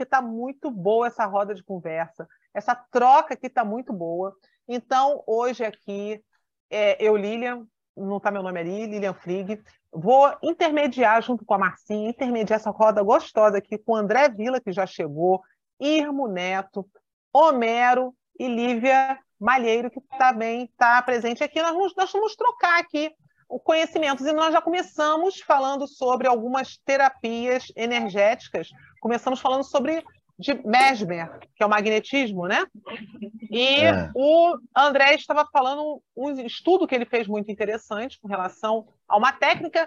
porque está muito boa essa roda de conversa. Essa troca aqui está muito boa. Então, hoje aqui, é, eu, Lilian, não está meu nome ali, Lilian Frig, vou intermediar junto com a Marcinha, intermediar essa roda gostosa aqui com o André Vila, que já chegou, Irmo Neto, Homero e Lívia Malheiro, que também está presente aqui. Nós vamos, nós vamos trocar aqui conhecimentos e nós já começamos falando sobre algumas terapias energéticas. Começamos falando sobre de Mesmer, que é o magnetismo, né? E é. o André estava falando um estudo que ele fez muito interessante com relação a uma técnica.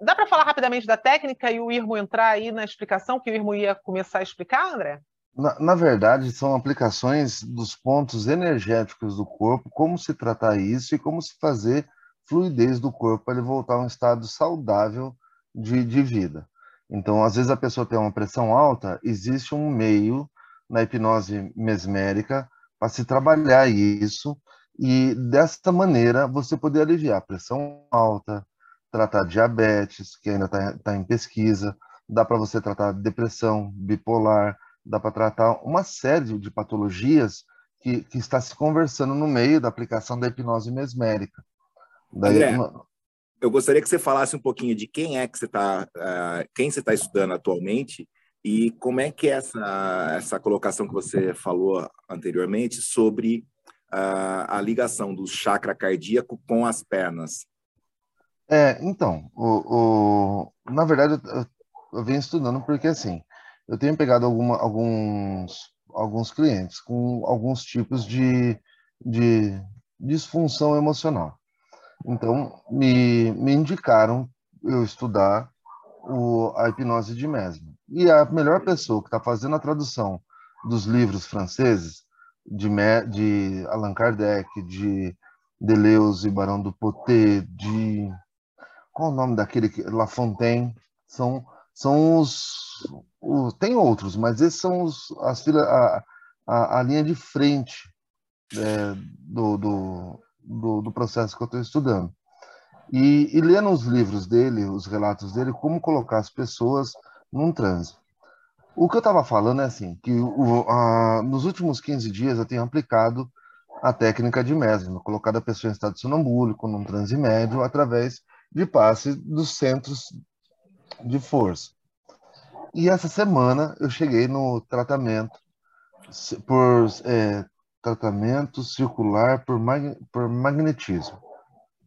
Dá para falar rapidamente da técnica e o Irmo entrar aí na explicação, que o Irmo ia começar a explicar, André? Na, na, verdade, são aplicações dos pontos energéticos do corpo, como se tratar isso e como se fazer fluidez do corpo para ele voltar a um estado saudável de, de vida. Então, às vezes a pessoa tem uma pressão alta, existe um meio na hipnose mesmérica para se trabalhar isso e dessa maneira você poder aliviar a pressão alta, tratar diabetes, que ainda está tá em pesquisa, dá para você tratar depressão bipolar, dá para tratar uma série de patologias que, que está se conversando no meio da aplicação da hipnose mesmérica. Daí, André, uma... eu gostaria que você falasse um pouquinho de quem é que você está, uh, quem você está estudando atualmente e como é que é essa, essa colocação que você falou anteriormente sobre uh, a ligação do chakra cardíaco com as pernas. É, então, o, o, na verdade, eu, eu venho estudando porque, assim, eu tenho pegado alguma, alguns, alguns clientes com alguns tipos de, de disfunção emocional. Então, me, me indicaram eu estudar o, a hipnose de Mesmer. E a melhor pessoa que está fazendo a tradução dos livros franceses, de, de Allan Kardec, de Deleuze, Barão do Poté, de. Qual o nome daquele? Que, La Fontaine. São, são os, os. Tem outros, mas esses são os, as, a, a, a linha de frente é, do, do, do, do processo que eu estou estudando. E, e lendo os livros dele, os relatos dele, como colocar as pessoas num transe. O que eu estava falando é assim, que o, a, nos últimos 15 dias eu tenho aplicado a técnica de Mesmer, colocado a pessoa em estado sonambúlico, num transe médio, através de passe dos centros de força. E essa semana eu cheguei no tratamento por é, tratamento circular por, mag, por magnetismo.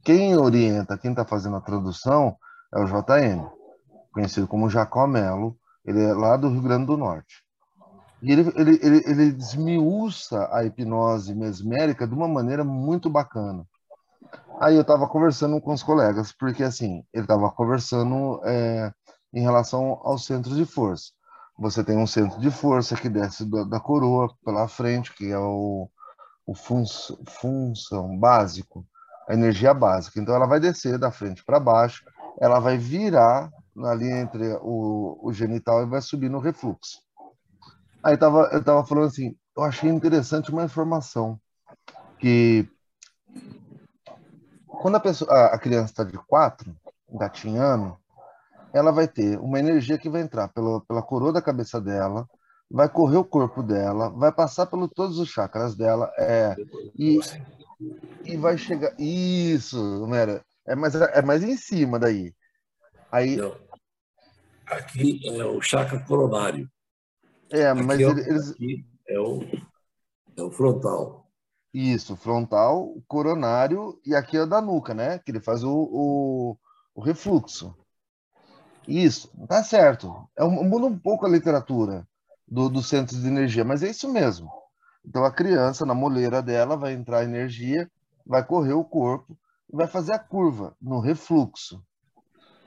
Quem orienta, quem está fazendo a tradução é o JM, conhecido como Jacó Melo, ele é lá do Rio Grande do Norte. E ele, ele, ele, ele desmiuça a hipnose mesmérica de uma maneira muito bacana. Aí eu estava conversando com os colegas, porque assim, ele estava conversando é, em relação aos centros de força. Você tem um centro de força que desce da, da coroa pela frente, que é o, o fun, função básico, a energia básica. Então, ela vai descer da frente para baixo, ela vai virar ali entre o, o genital e vai subir no refluxo. Aí tava, eu estava falando assim, eu achei interessante uma informação que quando a, pessoa, a, a criança está de quatro, gatinhando, ela vai ter uma energia que vai entrar pela, pela coroa da cabeça dela, vai correr o corpo dela, vai passar por todos os chakras dela, é, e, e vai chegar. Isso, Mera, é mais, é mais em cima daí. Aí. Não. Aqui é o chakra coronário. É, mas é, eles. Aqui é o, é o frontal. Isso, frontal, coronário, e aqui é o da nuca, né? Que ele faz o, o, o refluxo. Isso, tá certo. É um, muda um pouco a literatura do, do centro de energia, mas é isso mesmo. Então a criança, na moleira dela, vai entrar energia, vai correr o corpo e vai fazer a curva no refluxo.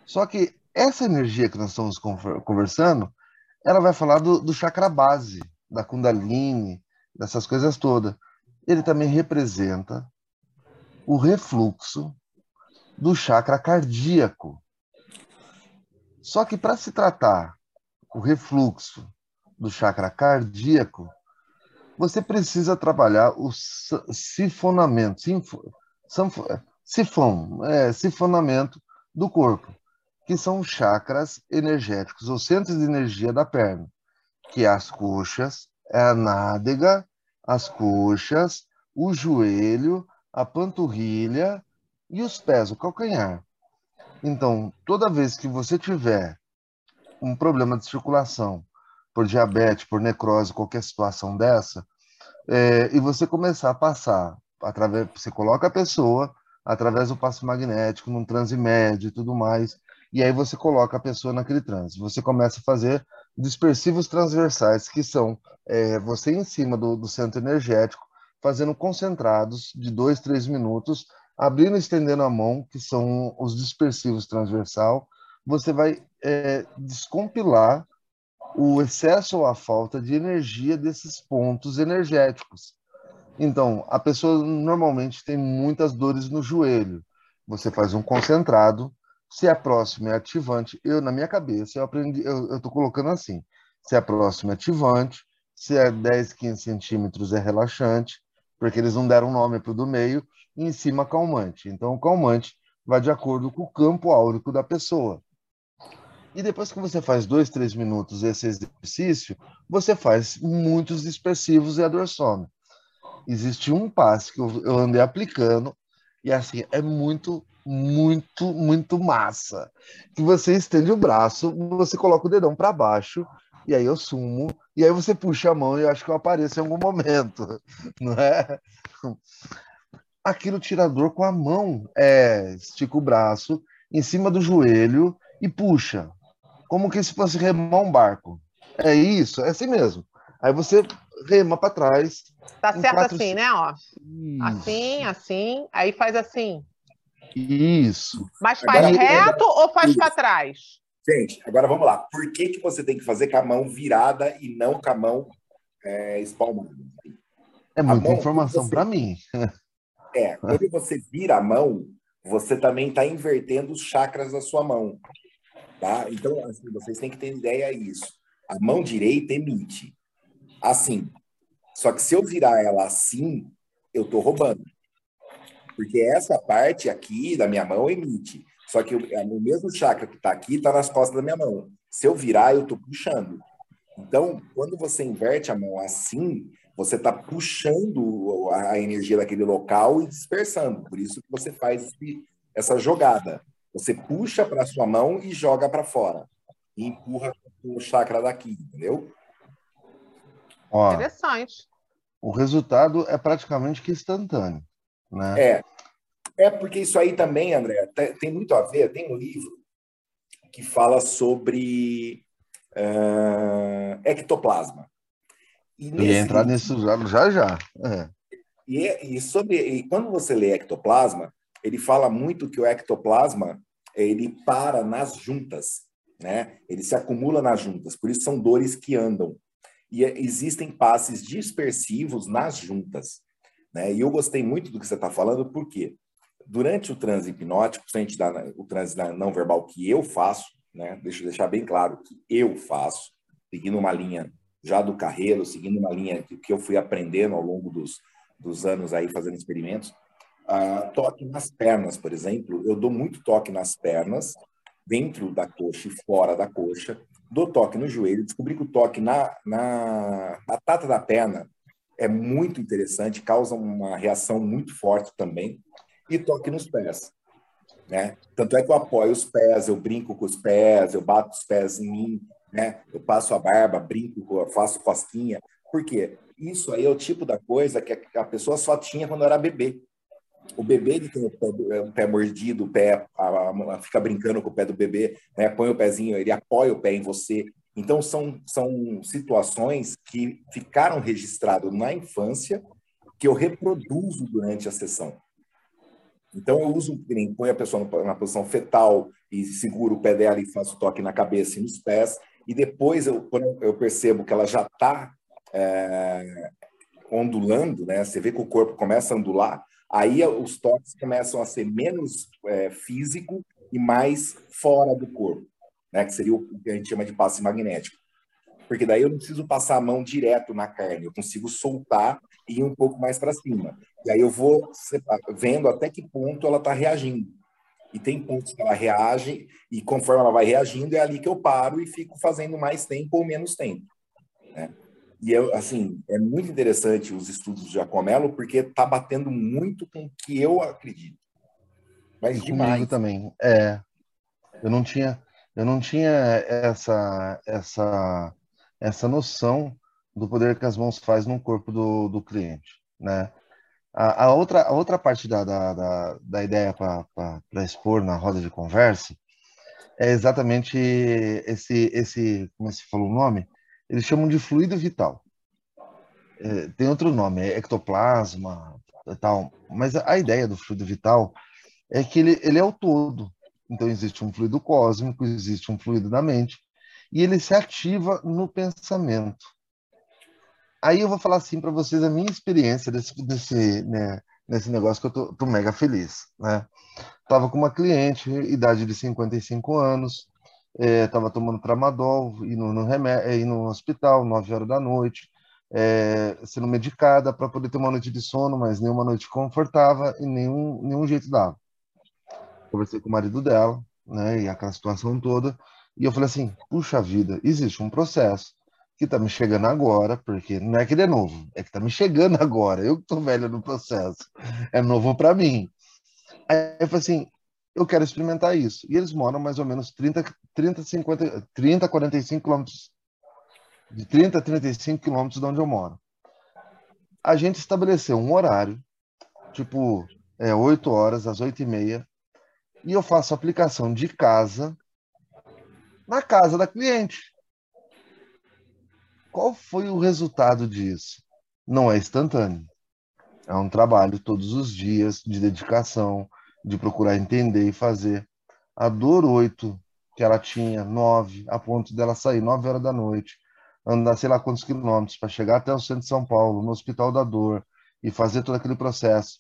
Só que essa energia que nós estamos conversando, ela vai falar do, do chakra base, da Kundalini, dessas coisas todas. Ele também representa o refluxo do chakra cardíaco. Só que para se tratar o refluxo do chakra cardíaco, você precisa trabalhar o sifonamento, sifon, é, sifonamento do corpo, que são chakras energéticos, os centros de energia da perna. que é as coxas, é a nádega, as coxas, o joelho, a panturrilha e os pés, o calcanhar. Então, toda vez que você tiver um problema de circulação, por diabetes, por necrose, qualquer situação dessa, é, e você começar a passar através, você coloca a pessoa através do passo magnético, num transe médio e tudo mais, e aí você coloca a pessoa naquele transe. Você começa a fazer dispersivos transversais, que são é, você em cima do, do centro energético, fazendo concentrados de dois, três minutos, abrindo e estendendo a mão, que são os dispersivos transversal, você vai é, descompilar o excesso ou a falta de energia desses pontos energéticos. Então, a pessoa normalmente tem muitas dores no joelho. Você faz um concentrado, se é próximo é ativante. Eu, na minha cabeça, eu aprendi, eu estou colocando assim: se é próximo é ativante, se é 10, 15 centímetros é relaxante, porque eles não deram nome para o do meio, e em cima calmante. Então, o calmante vai de acordo com o campo áurico da pessoa. E depois que você faz dois, três minutos esse exercício, você faz muitos dispersivos e a. Existe um passe que eu andei aplicando e assim é muito, muito, muito massa. Que você estende o braço, você coloca o dedão para baixo e aí eu sumo e aí você puxa a mão e eu acho que eu apareço em algum momento, não é? Aqui no tirador com a mão, é, estica o braço em cima do joelho e puxa como que se fosse remar um barco. É isso, é assim mesmo. Aí você rema para trás. Tá certo quatro... assim, né? Ó. Assim, assim, aí faz assim. Isso. Mas faz agora, reto agora... ou faz para trás? Gente, agora vamos lá. Por que, que você tem que fazer com a mão virada e não com a mão é, espalmada? É muita mão, informação para mim. É, quando você vira a mão, você também está invertendo os chakras da sua mão. Tá? Então, assim, vocês têm que ter ideia disso. A mão direita emite. Assim. Só que se eu virar ela assim, eu estou roubando. Porque essa parte aqui da minha mão emite. Só que é o mesmo chakra que está aqui está nas costas da minha mão. Se eu virar, eu estou puxando. Então, quando você inverte a mão assim, você está puxando a energia daquele local e dispersando. Por isso que você faz essa jogada. Você puxa para sua mão e joga para fora. E empurra o chakra daqui, entendeu? Ó, Interessante. O resultado é praticamente que instantâneo. Né? É. É porque isso aí também, André, tem muito a ver. Tem um livro que fala sobre uh, ectoplasma. E nesse... ia entrar nisso já já. já. É. E, e, sobre, e quando você lê ectoplasma, ele fala muito que o ectoplasma ele para nas juntas, né? Ele se acumula nas juntas, por isso são dores que andam. E é, existem passes dispersivos nas juntas, né? E eu gostei muito do que você está falando, porque durante o transe hipnótico, se a gente dá o transe não verbal que eu faço, né? Deixa eu deixar bem claro que eu faço, seguindo uma linha já do carreiro, seguindo uma linha que, eu fui aprendendo ao longo dos, dos anos aí fazendo experimentos, Uh, toque nas pernas, por exemplo, eu dou muito toque nas pernas, dentro da coxa e fora da coxa, dou toque no joelho, descobri que o toque na, na batata da perna é muito interessante, causa uma reação muito forte também, e toque nos pés. Né? Tanto é que eu apoio os pés, eu brinco com os pés, eu bato os pés em mim, né? eu passo a barba, brinco, faço cosquinha. Por quê? Isso aí é o tipo da coisa que a pessoa só tinha quando era bebê. O bebê ele tem o pé, é, o pé mordido, o pé a, a, fica brincando com o pé do bebê, né? põe o pezinho, ele apoia o pé em você. Então são, são situações que ficaram registradas na infância que eu reproduzo durante a sessão. Então eu uso, põe a pessoa na posição fetal e seguro o pé dela e faço toque na cabeça e nos pés. E depois, eu, quando eu percebo que ela já está é, ondulando, né? Você vê que o corpo começa a ondular, Aí os toques começam a ser menos é, físico e mais fora do corpo, né? Que seria o que a gente chama de passe magnético. Porque daí eu não preciso passar a mão direto na carne, eu consigo soltar e um pouco mais para cima. E aí eu vou vendo até que ponto ela está reagindo. E tem pontos que ela reage, e conforme ela vai reagindo, é ali que eu paro e fico fazendo mais tempo ou menos tempo. Né? E eu, assim, é muito interessante os estudos do Giacomello, porque está batendo muito com o que eu acredito. Mas e demais. Também. É, eu não tinha, eu não tinha essa, essa, essa noção do poder que as mãos faz no corpo do, do cliente, né? A, a outra, a outra parte da, da, da, da ideia para expor na roda de conversa é exatamente esse, esse, como é se falou o nome? Eles chamam de fluido vital. É, tem outro nome, é ectoplasma, tal. Mas a, a ideia do fluido vital é que ele, ele é o todo. Então, existe um fluido cósmico, existe um fluido da mente, e ele se ativa no pensamento. Aí eu vou falar assim para vocês a minha experiência desse, desse, né, nesse negócio que eu tô, tô mega feliz, né? Tava com uma cliente, idade de 55 anos, é, tava tomando tramadol, indo no, remédio, indo no hospital, 9 horas da noite, é, sendo medicada para poder ter uma noite de sono, mas nenhuma noite confortável e nenhum, nenhum jeito dava conversei com o marido dela, né, e aquela situação toda, e eu falei assim, puxa vida, existe um processo que tá me chegando agora, porque não é que ele é novo, é que tá me chegando agora, eu que tô velho no processo, é novo para mim. Aí eu falei assim, eu quero experimentar isso. E eles moram mais ou menos 30, 30, 50, 30, 45 quilômetros, de 30 a 35 quilômetros de onde eu moro. A gente estabeleceu um horário, tipo, é, 8 horas, às 8 e meia, e eu faço aplicação de casa na casa da cliente. Qual foi o resultado disso? Não é instantâneo. É um trabalho todos os dias de dedicação, de procurar entender e fazer. A dor 8 que ela tinha, 9, a ponto dela sair 9 horas da noite, andar sei lá quantos quilômetros para chegar até o centro de São Paulo, no Hospital da Dor, e fazer todo aquele processo,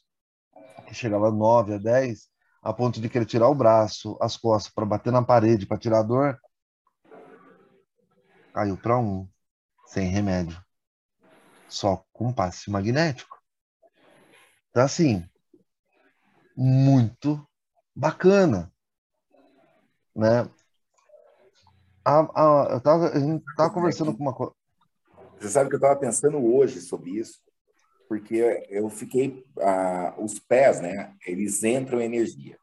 que chegava 9 a 10, a ponto de querer tirar o braço, as costas para bater na parede, para tirar a dor, caiu para um, sem remédio, só com passe magnético. Então, assim, muito bacana, né? A, a, eu tava, a gente tava conversando com uma coisa. Você sabe que eu estava pensando hoje sobre isso porque eu fiquei ah, os pés, né? Eles entram energia.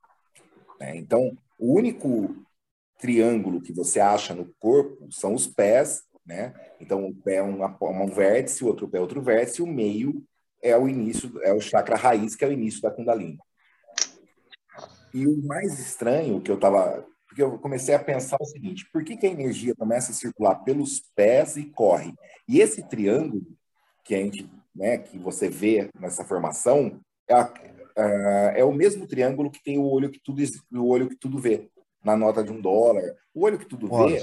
Né? Então, o único triângulo que você acha no corpo são os pés, né? Então, um pé é uma, um vértice, o outro pé é outro vértice, o meio é o início, é o chakra raiz, que é o início da Kundalini. E o mais estranho que eu estava porque eu comecei a pensar o seguinte: por que, que a energia começa a circular pelos pés e corre? E esse triângulo que a gente né, que você vê nessa formação, é, a, é, o mesmo triângulo que tem o olho que tudo, o olho que tudo vê na nota de um dólar. O olho que tudo Nossa. vê,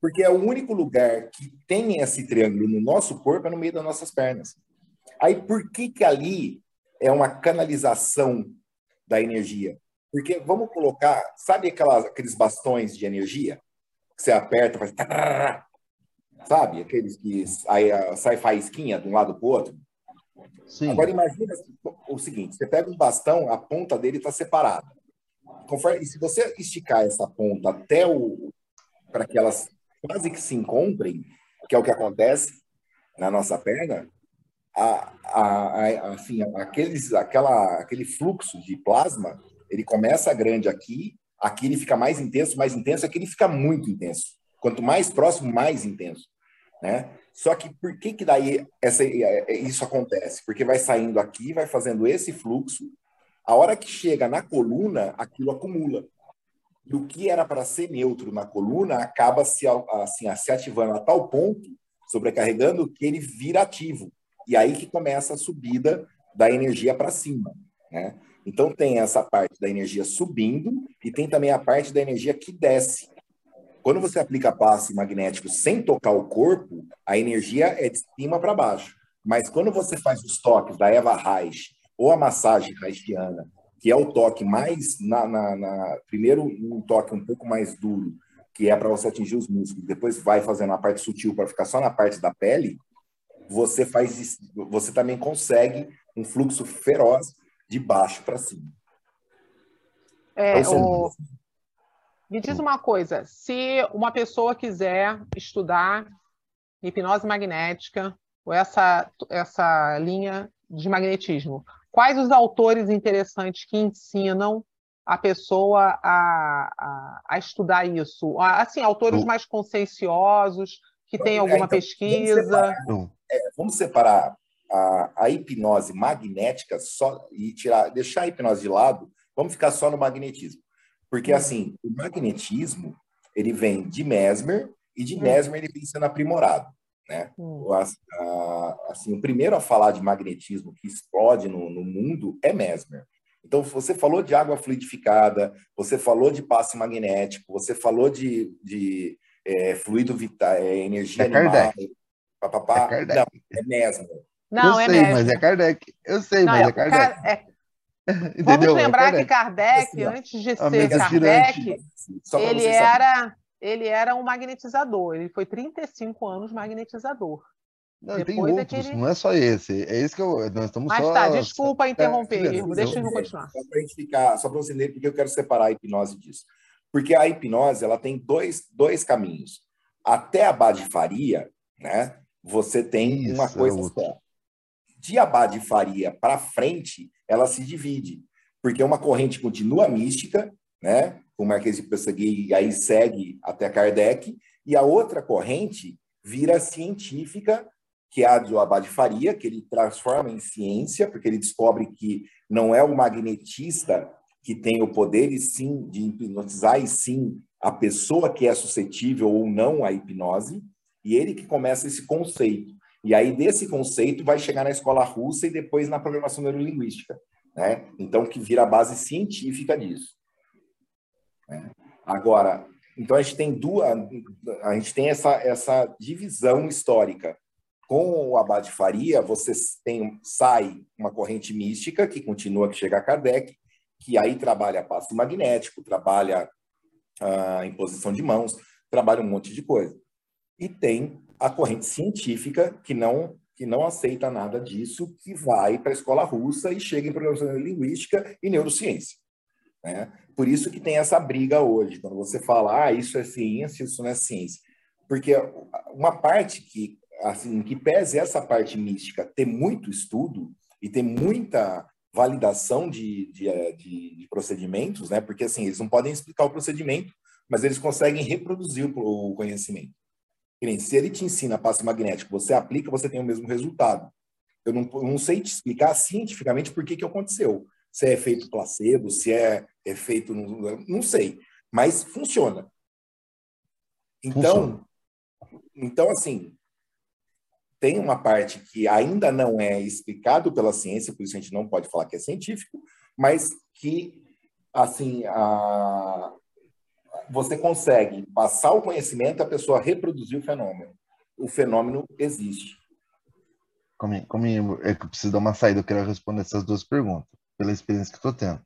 porque é o único lugar que tem esse triângulo no nosso corpo é no meio das nossas pernas. Aí por que que ali é uma canalização da energia? Porque vamos colocar, sabe aquelas, aqueles bastões de energia que você aperta, faz sabe? Aqueles que aí, sai faísquinha de um lado para o outro. Sim. Agora imagina o seguinte: você pega um bastão, a ponta dele está separada. Conforme, e se você esticar essa ponta até o para que elas quase que se encontrem, que é o que acontece na nossa perna, a, a, a, assim, aqueles, aquela, aquele fluxo de plasma, ele começa grande aqui, aqui ele fica mais intenso, mais intenso, aqui ele fica muito intenso. Quanto mais próximo, mais intenso, né? Só que por que que daí essa, isso acontece? Porque vai saindo aqui, vai fazendo esse fluxo, a hora que chega na coluna, aquilo acumula. E o que era para ser neutro na coluna acaba se, assim, se ativando a tal ponto, sobrecarregando, que ele vira ativo. E aí que começa a subida da energia para cima. Né? Então tem essa parte da energia subindo e tem também a parte da energia que desce. Quando você aplica passe magnético sem tocar o corpo, a energia é de cima para baixo. Mas quando você faz os toques da Eva Reich ou a massagem reichiana, que é o toque mais na, na, na primeiro um toque um pouco mais duro, que é para você atingir os músculos, depois vai fazendo a parte sutil para ficar só na parte da pele, você faz você também consegue um fluxo feroz de baixo para cima. É, então, o... Me diz uma coisa: se uma pessoa quiser estudar hipnose magnética, ou essa, essa linha de magnetismo. Quais os autores interessantes que ensinam a pessoa a, a, a estudar isso? Assim, autores mais conscienciosos, que têm é, alguma então, pesquisa. Vamos separar, é, vamos separar a, a, hipnose magnética só e tirar, deixar a hipnose de lado, vamos ficar só no magnetismo. Porque, hum. assim, o magnetismo, ele vem de Mesmer, e de hum. Mesmer ele vem sendo aprimorado. Né? Hum. assim, o primeiro a falar de magnetismo que explode no, no, mundo é Mesmer. Então, você falou de água fluidificada, você falou de passe magnético, você falou de, de é, fluido vital, é, energia é animal. Papapá. É Não, é Mesmer. Não, eu é sei, Mesmer. mas é Kardec. Eu sei, Não, mas é, é Kardec. É... Vamos é lembrar que Kardec, antes de ser Kardec, ele era ele era um magnetizador. Ele foi 35 anos magnetizador. Não, Depois tem outros, é ele... não é só esse. É esse que eu, nós estamos Mas só... tá, desculpa interromper, é, Deixa eu continuar. Só para a gente ficar, só para você entender porque eu quero separar a hipnose disso. Porque a hipnose, ela tem dois, dois caminhos. Até a Badifaria, né, você tem Isso, uma coisa é só. De Abadifaria para frente, ela se divide. Porque uma corrente continua mística, né? Com Marquês de Pesseguei, e aí segue até Kardec, e a outra corrente vira científica, que é a do Abad Faria, que ele transforma em ciência, porque ele descobre que não é o magnetista que tem o poder, e sim, de hipnotizar, e sim a pessoa que é suscetível ou não à hipnose, e ele que começa esse conceito. E aí, desse conceito, vai chegar na escola russa e depois na programação neurolinguística. Né? Então, que vira a base científica disso. Né? Agora, então a gente tem duas, a gente tem essa, essa divisão histórica. Com o Abade Faria, você tem, sai uma corrente mística que continua que chega a Kardec, que aí trabalha passo magnético, trabalha a ah, imposição de mãos, trabalha um monte de coisa. E tem a corrente científica que não que não aceita nada disso, que vai para a escola russa e chega em programação linguística e neurociência. Né? Por isso que tem essa briga hoje, quando você fala, ah, isso é ciência, isso não é ciência. Porque uma parte que, assim, que pese essa parte mística ter muito estudo e ter muita validação de, de, eh, de, de procedimentos, né? Porque, assim, eles não podem explicar o procedimento, mas eles conseguem reproduzir o conhecimento. Se ele te ensina passe magnético, você aplica, você tem o mesmo resultado. Eu não, eu não sei te explicar cientificamente por que, que aconteceu se é efeito placebo, se é efeito. Não sei, mas funciona. Então, funciona. então assim, tem uma parte que ainda não é explicado pela ciência, por isso a gente não pode falar que é científico, mas que assim a, você consegue passar o conhecimento, a pessoa reproduzir o fenômeno. O fenômeno existe. Como, como é que eu preciso dar uma saída, eu quero responder essas duas perguntas pela experiência que estou tendo.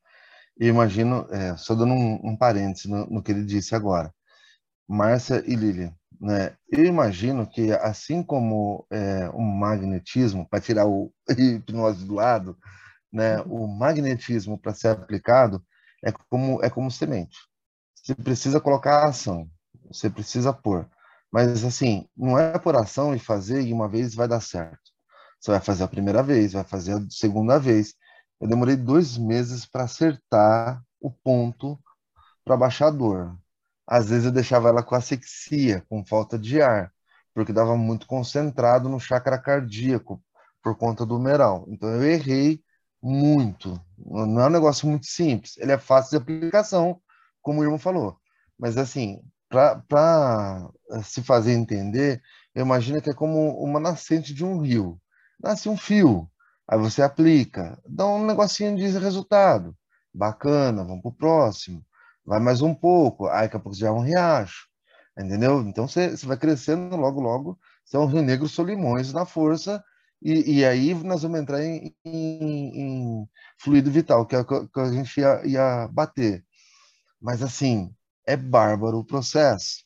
E imagino, é, só dando um, um parêntese no, no, que ele disse agora, Márcia e Lilian, né? Eu imagino que assim como é, o magnetismo, para tirar o hipnose do lado, né? O magnetismo para ser aplicado é como é como semente. Você precisa colocar a ação, você precisa pôr. Mas assim, não é por ação e fazer e uma vez vai dar certo. Você vai fazer a primeira vez, vai fazer a segunda vez, eu demorei dois meses para acertar o ponto para baixar a dor. Às vezes eu deixava ela com asfixia, com falta de ar, porque dava muito concentrado no chakra cardíaco por conta do humeral. Então eu errei muito. Não é um negócio muito simples. Ele é fácil de aplicação, como o irmão falou. Mas assim, para se fazer entender, eu imagino que é como uma nascente de um rio. Nasce um fio. Aí você aplica, dá um negocinho de resultado. Bacana, vamos para o próximo. Vai mais um pouco, aí daqui a pouco já é um riacho. Entendeu? Então você, você vai crescendo logo, logo. Você é um Rio Negro Solimões na força. E, e aí nós vamos entrar em, em, em fluido vital, que é o que a gente ia, ia bater. Mas assim, é bárbaro o processo.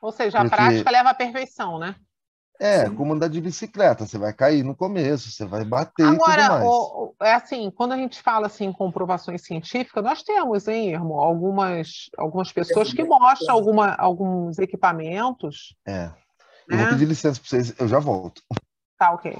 Ou seja, a porque... prática leva à perfeição, né? É, Sim. como andar de bicicleta, você vai cair no começo, você vai bater Agora, e tudo mais. O, é assim, quando a gente fala assim comprovações científicas, nós temos, hein, irmão, algumas, algumas pessoas que mostram alguma, alguns equipamentos. É. Eu vou pedir licença para vocês, eu já volto. Tá, ok.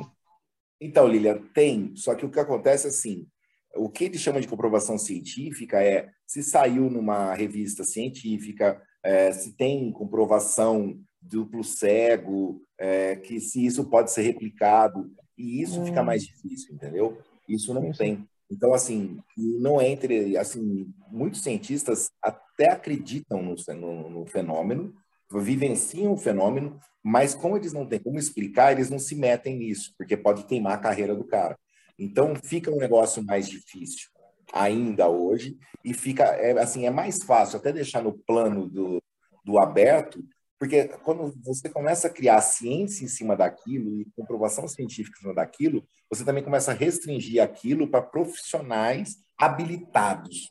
Então, Lilian, tem, só que o que acontece é assim, o que ele chama de comprovação científica é se saiu numa revista científica, é, se tem comprovação duplo cego, é, que se isso pode ser replicado, e isso hum. fica mais difícil, entendeu? Isso não tem. Então, assim, não é entre, assim, muitos cientistas até acreditam no, no, no fenômeno, vivenciam o fenômeno, mas como eles não têm como explicar, eles não se metem nisso, porque pode queimar a carreira do cara. Então fica um negócio mais difícil ainda hoje e fica é, assim é mais fácil até deixar no plano do, do aberto, porque quando você começa a criar ciência em cima daquilo e comprovação científica em cima daquilo, você também começa a restringir aquilo para profissionais habilitados.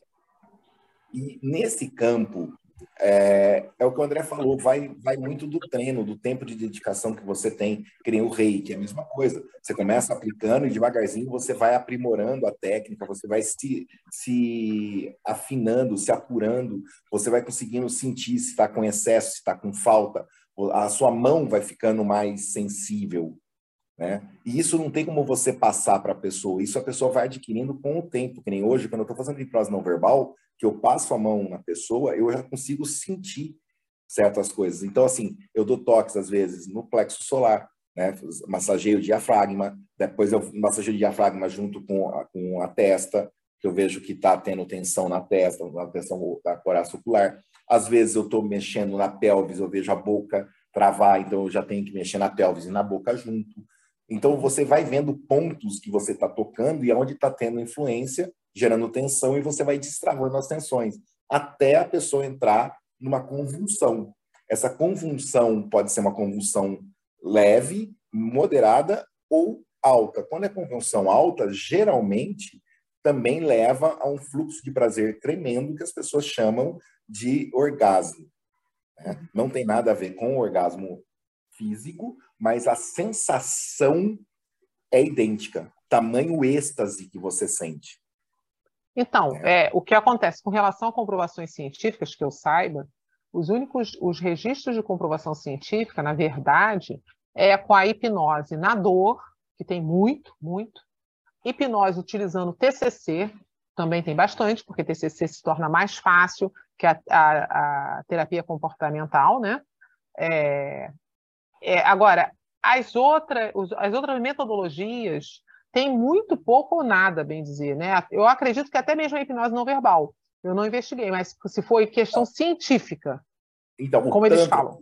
E nesse campo, é, é, o que o André falou, vai, vai muito do treino, do tempo de dedicação que você tem, que nem o rei, que é a mesma coisa. Você começa aplicando e devagarzinho você vai aprimorando a técnica, você vai se, se afinando, se apurando, você vai conseguindo sentir se está com excesso, se está com falta, a sua mão vai ficando mais sensível. Né? E isso não tem como você passar para a pessoa, isso a pessoa vai adquirindo com o tempo, que nem hoje, quando eu estou fazendo hipnose não verbal, que eu passo a mão na pessoa, eu já consigo sentir certas coisas. Então, assim, eu dou toques, às vezes, no plexo solar, né? massageio o diafragma, depois eu massageio o diafragma junto com a, com a testa, que eu vejo que está tendo tensão na testa, na tensão da coraça ocular. Às vezes eu estou mexendo na pelvis, eu vejo a boca travar, então eu já tenho que mexer na pelvis e na boca junto. Então você vai vendo pontos que você está tocando e aonde está tendo influência gerando tensão e você vai destravando as tensões até a pessoa entrar numa convulsão. Essa convulsão pode ser uma convulsão leve, moderada ou alta. Quando é convulsão alta, geralmente também leva a um fluxo de prazer tremendo que as pessoas chamam de orgasmo. Né? Não tem nada a ver com o orgasmo físico, mas a sensação é idêntica. Tamanho êxtase que você sente. Então, é. é, o que acontece com relação a comprovações científicas, que eu saiba, os únicos os registros de comprovação científica, na verdade, é com a hipnose na dor, que tem muito, muito. Hipnose utilizando TCC, também tem bastante, porque TCC se torna mais fácil que a, a, a terapia comportamental, né? É, é, agora, as outras, as outras metodologias tem muito pouco ou nada, bem dizer, né? Eu acredito que até mesmo a hipnose não verbal. Eu não investiguei, mas se foi questão científica, então, como eles falam.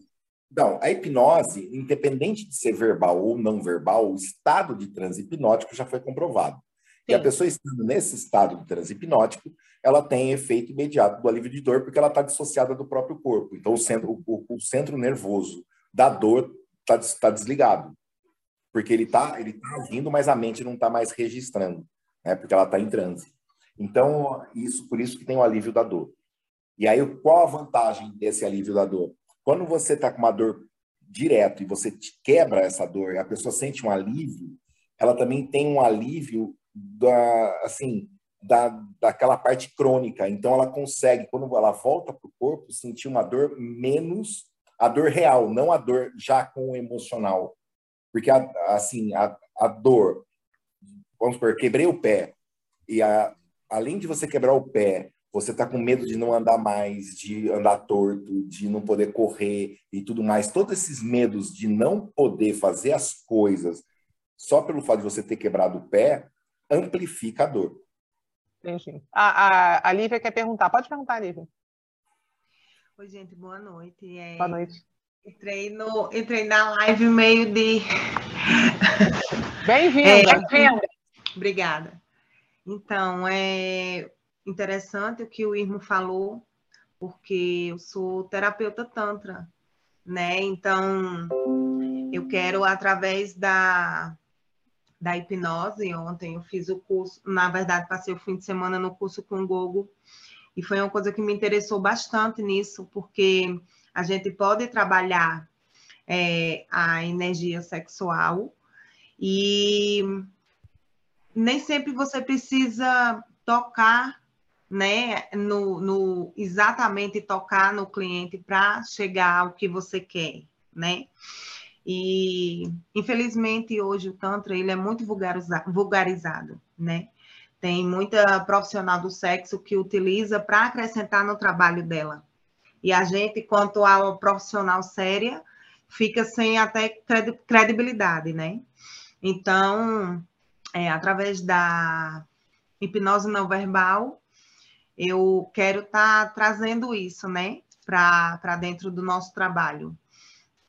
Não, a hipnose, independente de ser verbal ou não verbal, o estado de transe hipnótico já foi comprovado. Sim. E a pessoa estando nesse estado de transe hipnótico, ela tem efeito imediato do alívio de dor, porque ela está dissociada do próprio corpo. Então, o centro, o, o centro nervoso da dor está tá desligado porque ele está ele tá agindo, mas a mente não está mais registrando, né? porque ela está em transe. Então, isso por isso que tem o alívio da dor. E aí, qual a vantagem desse alívio da dor? Quando você está com uma dor direto e você quebra essa dor a pessoa sente um alívio, ela também tem um alívio da, assim, da, daquela parte crônica. Então, ela consegue, quando ela volta para o corpo, sentir uma dor menos a dor real, não a dor já com o emocional. Porque, a, assim, a, a dor, vamos supor, quebrei o pé, e a, além de você quebrar o pé, você está com medo de não andar mais, de andar torto, de não poder correr e tudo mais. Todos esses medos de não poder fazer as coisas só pelo fato de você ter quebrado o pé, amplifica a dor. Entendi. A, a, a Lívia quer perguntar. Pode perguntar, Lívia. Oi, gente, boa noite. É... Boa noite. Entrei, no, entrei na live meio de. Bem-vinda, é, bem-vinda. Obrigada. Então, é interessante o que o Irmo falou, porque eu sou terapeuta Tantra, né? Então, eu quero, através da, da hipnose, ontem eu fiz o curso, na verdade, passei o fim de semana no curso com o Gogo, e foi uma coisa que me interessou bastante nisso, porque a gente pode trabalhar é, a energia sexual e nem sempre você precisa tocar, né, no, no exatamente tocar no cliente para chegar ao que você quer, né? E, infelizmente, hoje o Tantra ele é muito vulgarizado, né? Tem muita profissional do sexo que utiliza para acrescentar no trabalho dela. E a gente, quanto a profissional séria, fica sem até credibilidade, né? Então, é, através da hipnose não verbal, eu quero estar tá trazendo isso, né, para dentro do nosso trabalho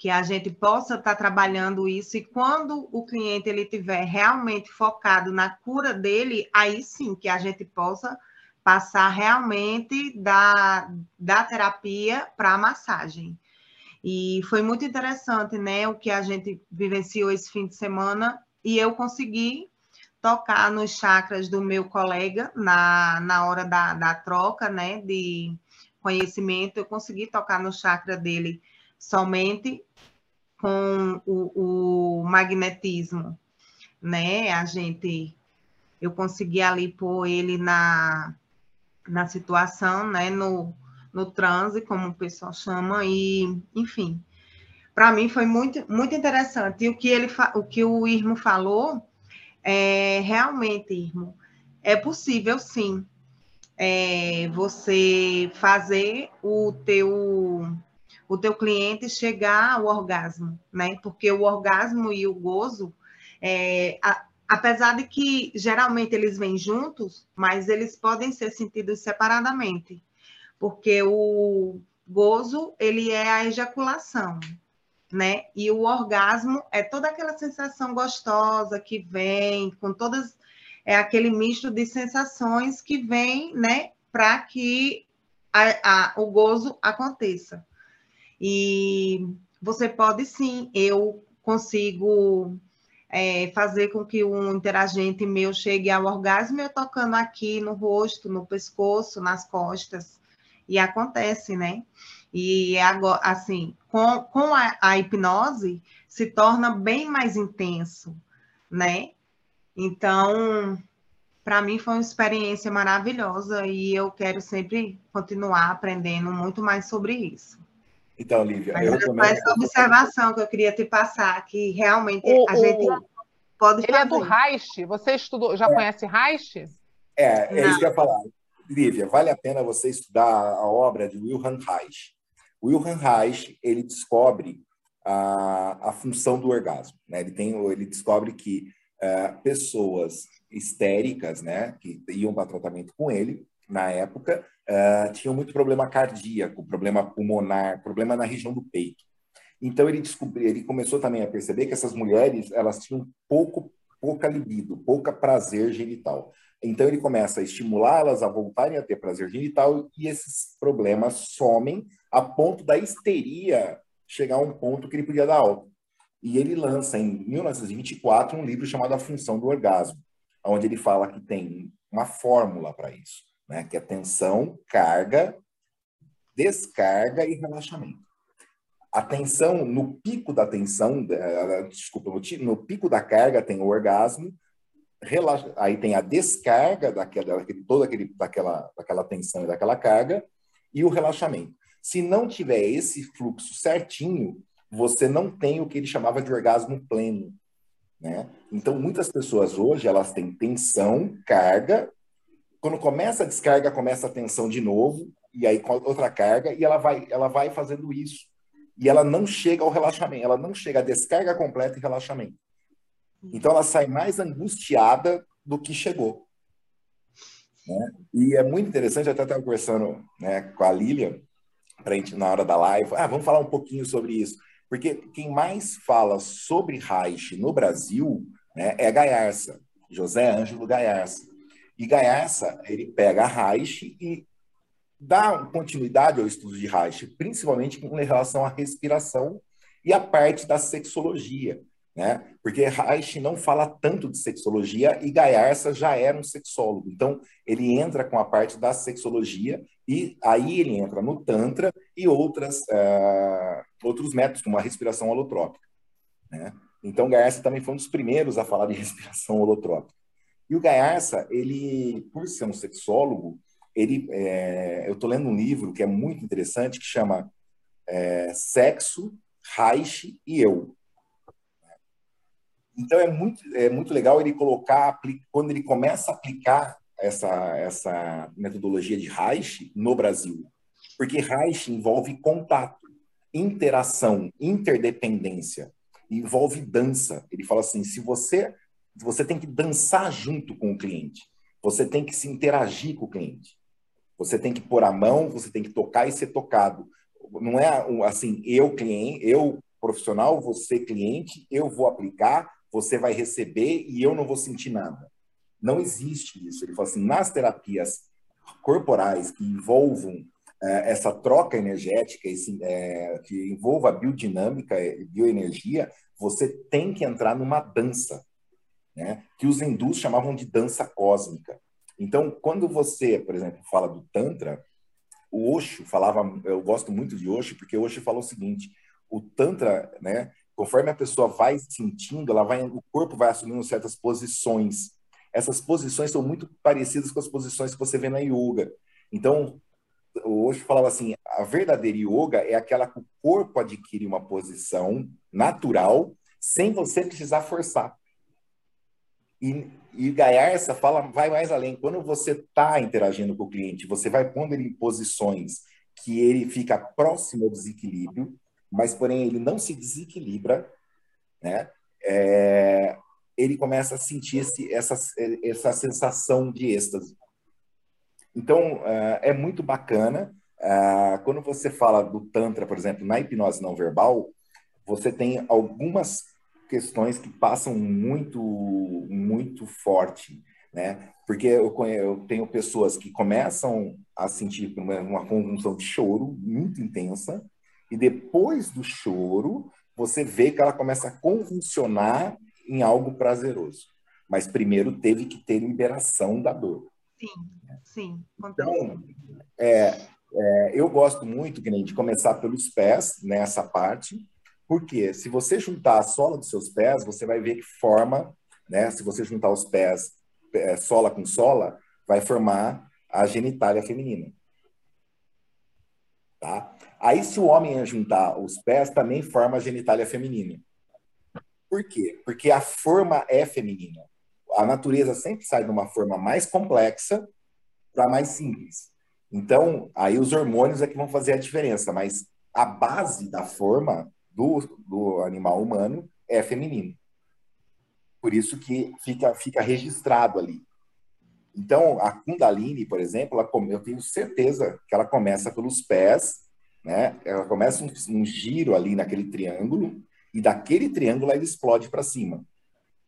que a gente possa estar tá trabalhando isso e quando o cliente ele tiver realmente focado na cura dele, aí sim que a gente possa passar realmente da, da terapia para a massagem. E foi muito interessante, né, o que a gente vivenciou esse fim de semana e eu consegui tocar nos chakras do meu colega na, na hora da, da troca, né, de conhecimento, eu consegui tocar no chakra dele somente com o, o magnetismo, né? A gente, eu consegui ali pôr ele na, na situação, né? No, no transe, como o pessoal chama, e, enfim, para mim foi muito, muito interessante. E o que, ele, o que o Irmo falou, é, realmente, Irmo, é possível, sim, é, você fazer o teu o teu cliente chegar ao orgasmo, né? Porque o orgasmo e o gozo, é, a, apesar de que geralmente eles vêm juntos, mas eles podem ser sentidos separadamente, porque o gozo ele é a ejaculação, né? E o orgasmo é toda aquela sensação gostosa que vem com todas é aquele misto de sensações que vem, né, para que a, a, o gozo aconteça. E você pode sim, eu consigo é, fazer com que um interagente meu chegue ao orgasmo eu tocando aqui no rosto, no pescoço, nas costas. E acontece, né? E é agora, assim, com, com a, a hipnose se torna bem mais intenso, né? Então, para mim foi uma experiência maravilhosa e eu quero sempre continuar aprendendo muito mais sobre isso. Então, Lívia, Mas eu também... essa observação que eu queria te passar, que realmente o, a gente pode ele fazer. É do Reich, você estudou, já é. conhece Reich? É, é Não. isso que eu ia falar. Lívia, vale a pena você estudar a obra de Wilhelm Reich. Wilhelm Reich, ele descobre a, a função do orgasmo. Né? Ele, tem, ele descobre que uh, pessoas histéricas, né, que iam para tratamento com ele, na época, uh, tinham muito problema cardíaco, problema pulmonar, problema na região do peito. Então ele descobriu, ele começou também a perceber que essas mulheres elas tinham pouco pouca libido, pouca prazer genital. Então ele começa a estimulá-las a voltarem a ter prazer genital e esses problemas somem a ponto da histeria chegar a um ponto que ele podia dar alta. E ele lança em 1924 um livro chamado A Função do Orgasmo, onde ele fala que tem uma fórmula para isso né? que é tensão, carga, descarga e relaxamento. A tensão, no pico da tensão, desculpa, no, pico da carga tem o orgasmo, relaxa, aí tem a descarga daquela, daquele, toda aquele, daquela, daquela tensão e daquela carga, e o relaxamento. Se não tiver esse fluxo certinho, você não tem o que ele chamava de orgasmo pleno. Né? Então, muitas pessoas hoje, elas têm tensão, carga, quando começa a descarga, começa a tensão de novo, e aí outra carga, e ela vai, ela vai fazendo isso. E ela não chega ao relaxamento, ela não chega à descarga completa e relaxamento. Então ela sai mais angustiada do que chegou. Né? E é muito interessante, até estava conversando né, com a Lilian, pra gente, na hora da live, ah, vamos falar um pouquinho sobre isso. Porque quem mais fala sobre Reich no Brasil né, é Gaiarsa, José Ângelo Gaiarsa. E Gaiarsa, ele pega Reich e dá continuidade ao estudo de Reich, principalmente com relação à respiração e a parte da sexologia, né? Porque Reich não fala tanto de sexologia e Gaiarsa já era um sexólogo. Então, ele entra com a parte da sexologia e aí ele entra no Tantra e outras, uh, outros métodos, como a respiração holotrópica, né? Então, Gaiarsa também foi um dos primeiros a falar de respiração holotrópica. E o Gaiarsa, ele, por ser um sexólogo, ele, é, eu estou lendo um livro que é muito interessante, que chama é, Sexo, Reich e Eu. Então é muito, é muito legal ele colocar, quando ele começa a aplicar essa, essa metodologia de Reich no Brasil. Porque Reich envolve contato, interação, interdependência, envolve dança. Ele fala assim: se você, você tem que dançar junto com o cliente, você tem que se interagir com o cliente, você tem que pôr a mão, você tem que tocar e ser tocado. Não é assim, eu cliente, eu profissional, você cliente, eu vou aplicar, você vai receber e eu não vou sentir nada. Não existe isso. Ele fala assim, nas terapias corporais que envolvam é, essa troca energética, esse, é, que envolva a biodinâmica bioenergia, você tem que entrar numa dança, né? que os hindus chamavam de dança cósmica. Então, quando você, por exemplo, fala do Tantra, o Osho falava, eu gosto muito de Osho, porque Osho falou o seguinte, o Tantra, né, Conforme a pessoa vai sentindo, ela vai, o corpo vai assumindo certas posições. Essas posições são muito parecidas com as posições que você vê na yoga. Então, o Osho falava assim, a verdadeira yoga é aquela que o corpo adquire uma posição natural, sem você precisar forçar. E, e essa fala vai mais além. Quando você está interagindo com o cliente, você vai pondo ele em posições que ele fica próximo ao desequilíbrio, mas porém ele não se desequilibra, né? É, ele começa a sentir esse, essa, essa sensação de êxtase. Então, uh, é muito bacana. Uh, quando você fala do Tantra, por exemplo, na hipnose não verbal, você tem algumas questões que passam muito, muito forte, né? Porque eu, eu tenho pessoas que começam a sentir uma, uma convulsão de choro muito intensa, e depois do choro, você vê que ela começa a convulsionar em algo prazeroso. Mas primeiro teve que ter liberação da dor. Sim, sim. Então, é, é, eu gosto muito de começar pelos pés nessa parte, porque se você juntar a sola dos seus pés, você vai ver que forma, né? Se você juntar os pés é, sola com sola, vai formar a genitália feminina. Tá? Aí, se o homem juntar os pés, também forma a genitália feminina. Por quê? Porque a forma é feminina. A natureza sempre sai de uma forma mais complexa para mais simples. Então, aí os hormônios é que vão fazer a diferença, mas a base da forma do, do animal humano é feminino. Por isso que fica, fica registrado ali. Então, a Kundalini, por exemplo, ela, eu tenho certeza que ela começa pelos pés, né? Ela começa um, um giro ali naquele triângulo e daquele triângulo ela explode para cima.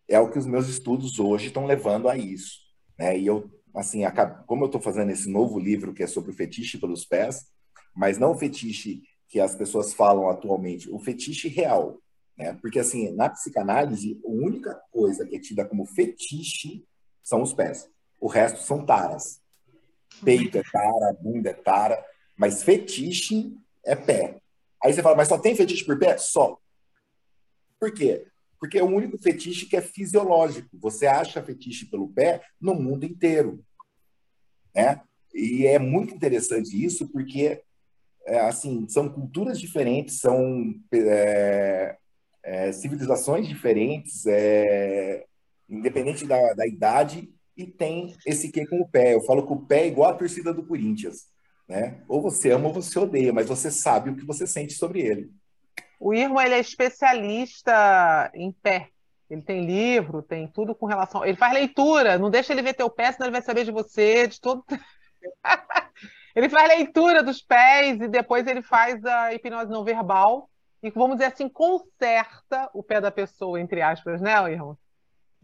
É o que os meus estudos hoje estão levando a isso, né? E eu, assim, como eu estou fazendo esse novo livro que é sobre o fetiche pelos pés, mas não o fetiche que as pessoas falam atualmente, o fetiche real, né? Porque assim, na psicanálise, a única coisa que é tida como fetiche são os pés. O resto são taras. Peito é tara, bunda é tara, mas fetiche é pé. Aí você fala, mas só tem fetiche por pé? Só. Por quê? Porque é o único fetiche que é fisiológico. Você acha fetiche pelo pé no mundo inteiro. Né? E é muito interessante isso, porque é, assim são culturas diferentes, são é, é, civilizações diferentes, é, independente da, da idade, e tem esse que com o pé. Eu falo que o pé é igual a torcida do Corinthians. Né? Ou você ama ou você odeia, mas você sabe o que você sente sobre ele. O Irma ele é especialista em pé. Ele tem livro, tem tudo com relação. Ele faz leitura, não deixa ele ver teu pé, senão ele vai saber de você, de tudo. ele faz leitura dos pés e depois ele faz a hipnose não verbal e, vamos dizer assim, conserta o pé da pessoa, entre aspas, né, Irma?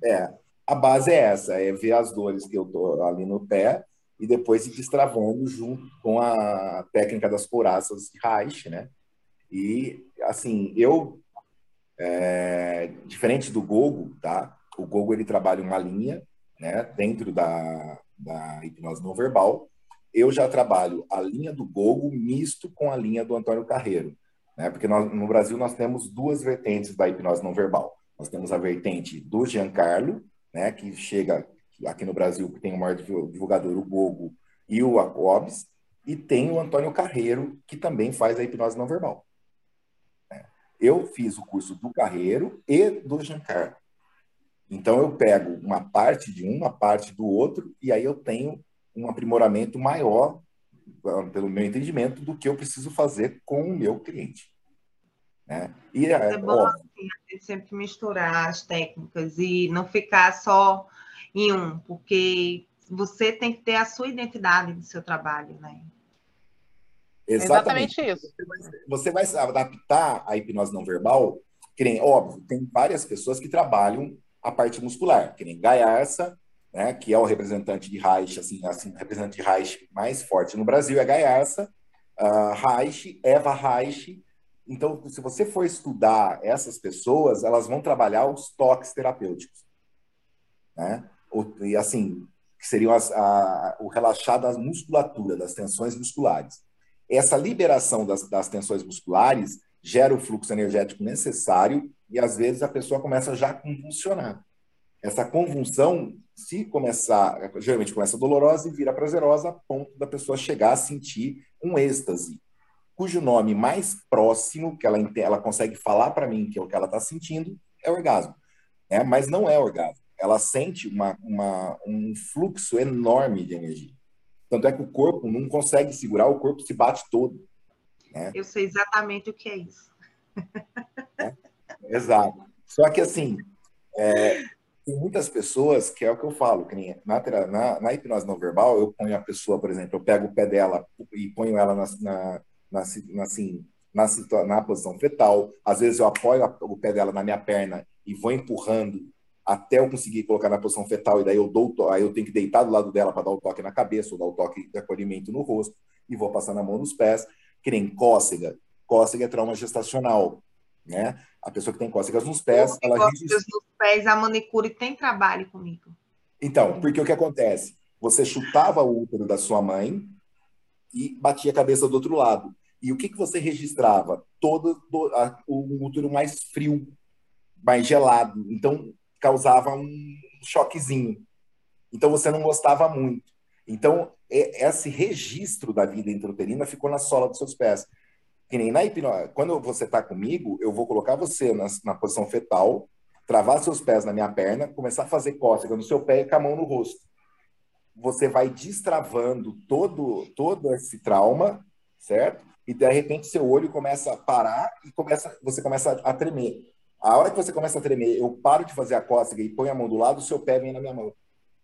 É, a base é essa, é ver as dores que eu tô ali no pé e depois ir destravando junto com a técnica das couraças de Reich, né? E, assim, eu, é, diferente do Gogo, tá? O Gogo, ele trabalha uma linha, né? Dentro da, da hipnose não verbal. Eu já trabalho a linha do Gogo misto com a linha do Antônio Carreiro, né? Porque nós, no Brasil nós temos duas vertentes da hipnose não verbal. Nós temos a vertente do Giancarlo, né? Que chega aqui no Brasil, que tem o maior divulgador, o Gogo e o Acobs, e tem o Antônio Carreiro, que também faz a hipnose não verbal. É. Eu fiz o curso do Carreiro e do Giancarlo. Então eu pego uma parte de uma parte do outro e aí eu tenho um aprimoramento maior, pelo meu entendimento, do que eu preciso fazer com o meu cliente. Né? E é, é bom assim, sempre misturar as técnicas e não ficar só em um, porque você tem que ter a sua identidade do seu trabalho, né? Exatamente, Exatamente isso. Você vai, você vai adaptar a hipnose não verbal, que nem, óbvio, tem várias pessoas que trabalham a parte muscular, que nem Gaiarsa, né, que é o representante de Reich, assim, assim, representante de Reich mais forte no Brasil é Gaiarsa, uh, Reich, Eva Reich. Então, se você for estudar essas pessoas, elas vão trabalhar os toques terapêuticos, né? E assim, que seriam o relaxar da musculatura, das tensões musculares. Essa liberação das, das tensões musculares gera o fluxo energético necessário e às vezes a pessoa começa já a convulsionar. Essa convulsão, se começar, geralmente começa dolorosa e vira prazerosa, a ponto da pessoa chegar a sentir um êxtase, cujo nome mais próximo que ela, ela consegue falar para mim que é o que ela está sentindo é orgasmo. Né? Mas não é orgasmo. Ela sente uma, uma, um fluxo enorme de energia. Tanto é que o corpo não consegue segurar, o corpo se bate todo. Né? Eu sei exatamente o que é isso. É, exato. Só que, assim, é, tem muitas pessoas, que é o que eu falo, que nem na, na, na, hipnose não verbal, eu ponho a pessoa, por exemplo, eu pego o pé dela e ponho ela na, na, na, na assim, na, na posição fetal. Às vezes eu apoio a, o pé dela na minha perna e vou empurrando até eu conseguir colocar na posição fetal, e daí eu dou, aí eu tenho que deitar do lado dela para dar o toque na cabeça, ou dar o toque de acolhimento no rosto, e vou passar na mão nos pés que nem cócega. Cócega é trauma gestacional, né? A pessoa que tem cócegas nos pés, ela registra... nos pés, a manicure tem trabalho comigo. Então, porque o que acontece? Você chutava o útero da sua mãe e batia a cabeça do outro lado. E o que, que você registrava? Todo do, a, o útero mais frio, mais gelado. Então, causava um choquezinho. Então, você não gostava muito. Então, esse registro da vida intrauterina ficou na sola dos seus pés. Que nem na hipnose. Quando você está comigo, eu vou colocar você na, na, posição fetal, travar seus pés na minha perna, começar a fazer cócega no seu pé e com a mão no rosto. Você vai destravando todo, todo esse trauma, certo? E de repente seu olho começa a parar e começa, você começa a tremer. A hora que você começa a tremer, eu paro de fazer a cócega e ponho a mão do lado, o seu pé vem na minha mão.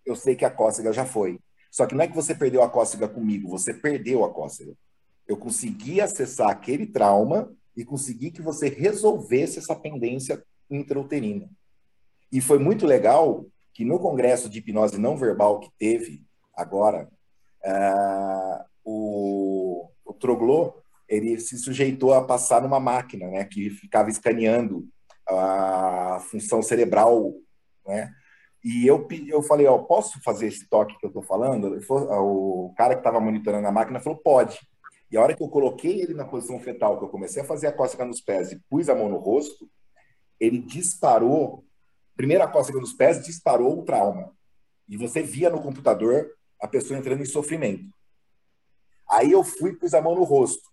Eu sei que a cócega já foi. Só que não é que você perdeu a cócega comigo, você perdeu a cócega. Eu consegui acessar aquele trauma e consegui que você resolvesse essa pendência intrauterina. E foi muito legal que no congresso de hipnose não verbal que teve agora, uh, o, o Troglô, ele se sujeitou a passar numa máquina, né, que ficava escaneando a função cerebral, né, e eu, eu falei, ó, posso fazer esse toque que eu tô falando? O cara que estava monitorando a máquina falou, pode. E a hora que eu coloquei ele na posição fetal, que eu comecei a fazer a cócega nos pés e pus a mão no rosto, ele disparou, primeira cócega nos pés, disparou o trauma. E você via no computador a pessoa entrando em sofrimento. Aí eu fui pus a mão no rosto.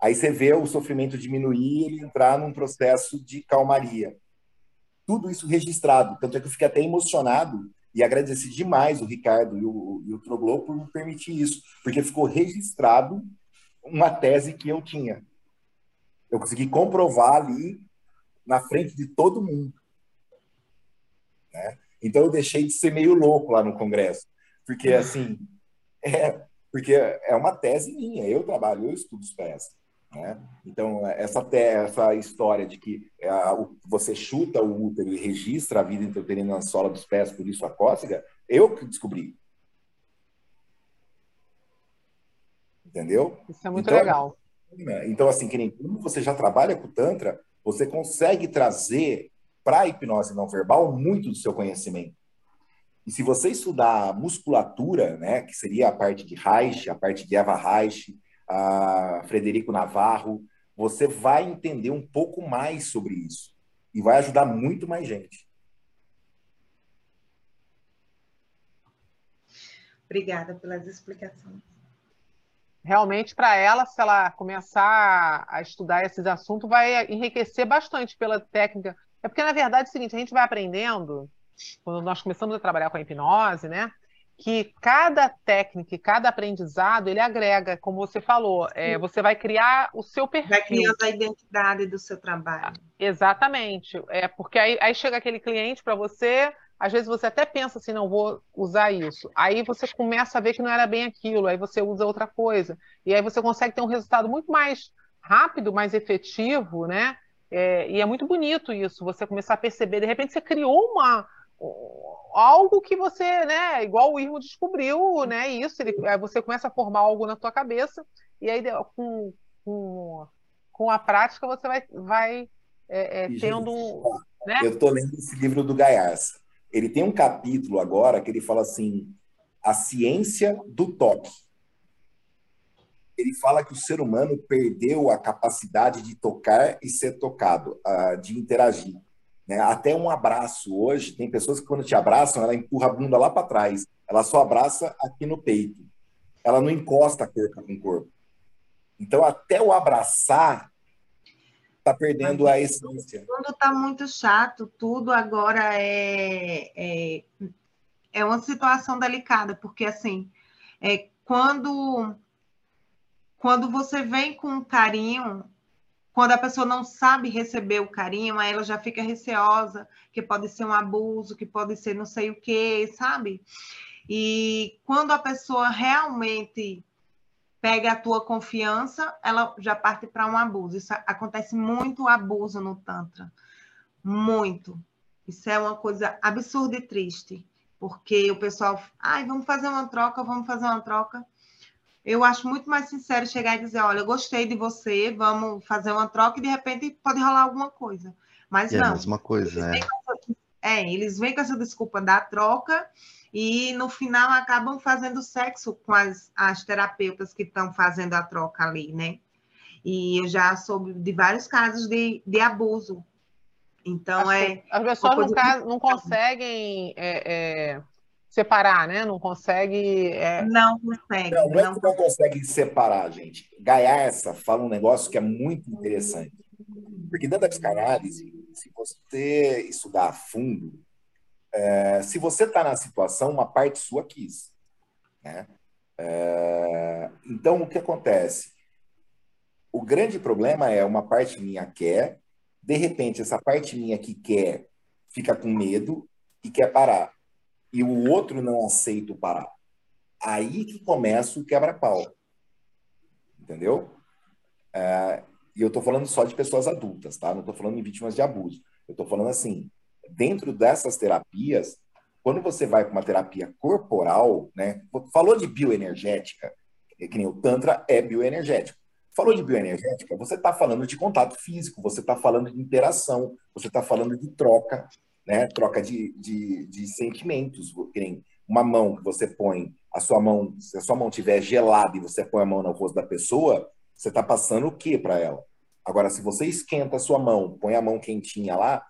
Aí você vê o sofrimento diminuir e ele entrar num processo de calmaria tudo isso registrado. Tanto é que eu fiquei até emocionado e agradeci demais o Ricardo e o, e o Troglô por me permitir isso, porque ficou registrado uma tese que eu tinha. Eu consegui comprovar ali na frente de todo mundo. Né? Então eu deixei de ser meio louco lá no Congresso, porque assim, é, porque é uma tese minha, eu trabalho, eu estudo os pés. Né? Então, essa, essa história de que é, você chuta o útero e registra a vida intrauterina na sola dos pés, por isso a cócega, eu que descobri. Entendeu? Isso é muito então, legal. Então, assim, que nem como você já trabalha com o Tantra, você consegue trazer para a hipnose não verbal muito do seu conhecimento. E se você estudar a musculatura, né, que seria a parte de Reich, a parte de Eva Reich, a Frederico Navarro, você vai entender um pouco mais sobre isso e vai ajudar muito mais gente. Obrigada pelas explicações. Realmente, para ela, se ela começar a estudar esses assuntos, vai enriquecer bastante pela técnica. É porque, na verdade, é o seguinte: a gente vai aprendendo quando nós começamos a trabalhar com a hipnose, né? que cada técnica, cada aprendizado, ele agrega, como você falou, é, você vai criar o seu perfil. Vai criando a identidade do seu trabalho. Exatamente. É porque aí, aí chega aquele cliente para você, às vezes você até pensa assim, não vou usar isso. Aí você começa a ver que não era bem aquilo, aí você usa outra coisa. E aí você consegue ter um resultado muito mais rápido, mais efetivo, né? É, e é muito bonito isso, você começar a perceber, de repente você criou uma, algo que você, né, igual o Irmo descobriu, né, isso, ele, você começa a formar algo na tua cabeça e aí com, com, com a prática você vai, vai é, é, tendo... Né? Eu estou lendo esse livro do Gaiarsa. Ele tem um capítulo agora que ele fala assim, a ciência do toque. Ele fala que o ser humano perdeu a capacidade de tocar e ser tocado, de interagir. Né? Até um abraço hoje, tem pessoas que quando te abraçam, ela empurra a bunda lá para trás, ela só abraça aqui no peito. Ela não encosta corpo com corpo. Então, até o abraçar está perdendo a essência. Quando está muito chato, tudo agora é, é, é uma situação delicada, porque assim, é, quando, quando você vem com carinho, quando a pessoa não sabe receber o carinho, aí ela já fica receosa, que pode ser um abuso, que pode ser não sei o quê, sabe? E quando a pessoa realmente pega a tua confiança, ela já parte para um abuso. Isso acontece muito abuso no Tantra. Muito. Isso é uma coisa absurda e triste. Porque o pessoal, ai, vamos fazer uma troca, vamos fazer uma troca eu acho muito mais sincero chegar e dizer, olha, eu gostei de você, vamos fazer uma troca e de repente pode rolar alguma coisa. Mas é não. É a mesma coisa, né? É, eles vêm com essa desculpa da troca e no final acabam fazendo sexo com as, as terapeutas que estão fazendo a troca ali, né? E eu já soube de vários casos de, de abuso. Então, é. As pessoas não, caso, não conseguem é, é separar, né? Não consegue. É... Não consegue. Não, não, é que não consegue separar, gente. Gaiarsa fala um negócio que é muito interessante. Porque dentro da psicanálise, se você estudar a fundo, é, se você está na situação, uma parte sua quis. Né? É, então, o que acontece? O grande problema é uma parte minha quer, de repente, essa parte minha que quer fica com medo e quer parar e o outro não aceita parar. Aí que começa o quebra-pau. Entendeu? É, e eu estou falando só de pessoas adultas, tá? Não estou falando de vítimas de abuso. Eu estou falando assim, dentro dessas terapias, quando você vai para uma terapia corporal, né? Falou de bioenergética, que nem o Tantra é bioenergético. Falou de bioenergética, você está falando de contato físico, você está falando de interação, você está falando de troca, né? Troca de, de, de sentimentos. Uma mão que você põe, a sua mão, se a sua mão estiver gelada e você põe a mão no rosto da pessoa, você está passando o que para ela? Agora, se você esquenta a sua mão, põe a mão quentinha lá,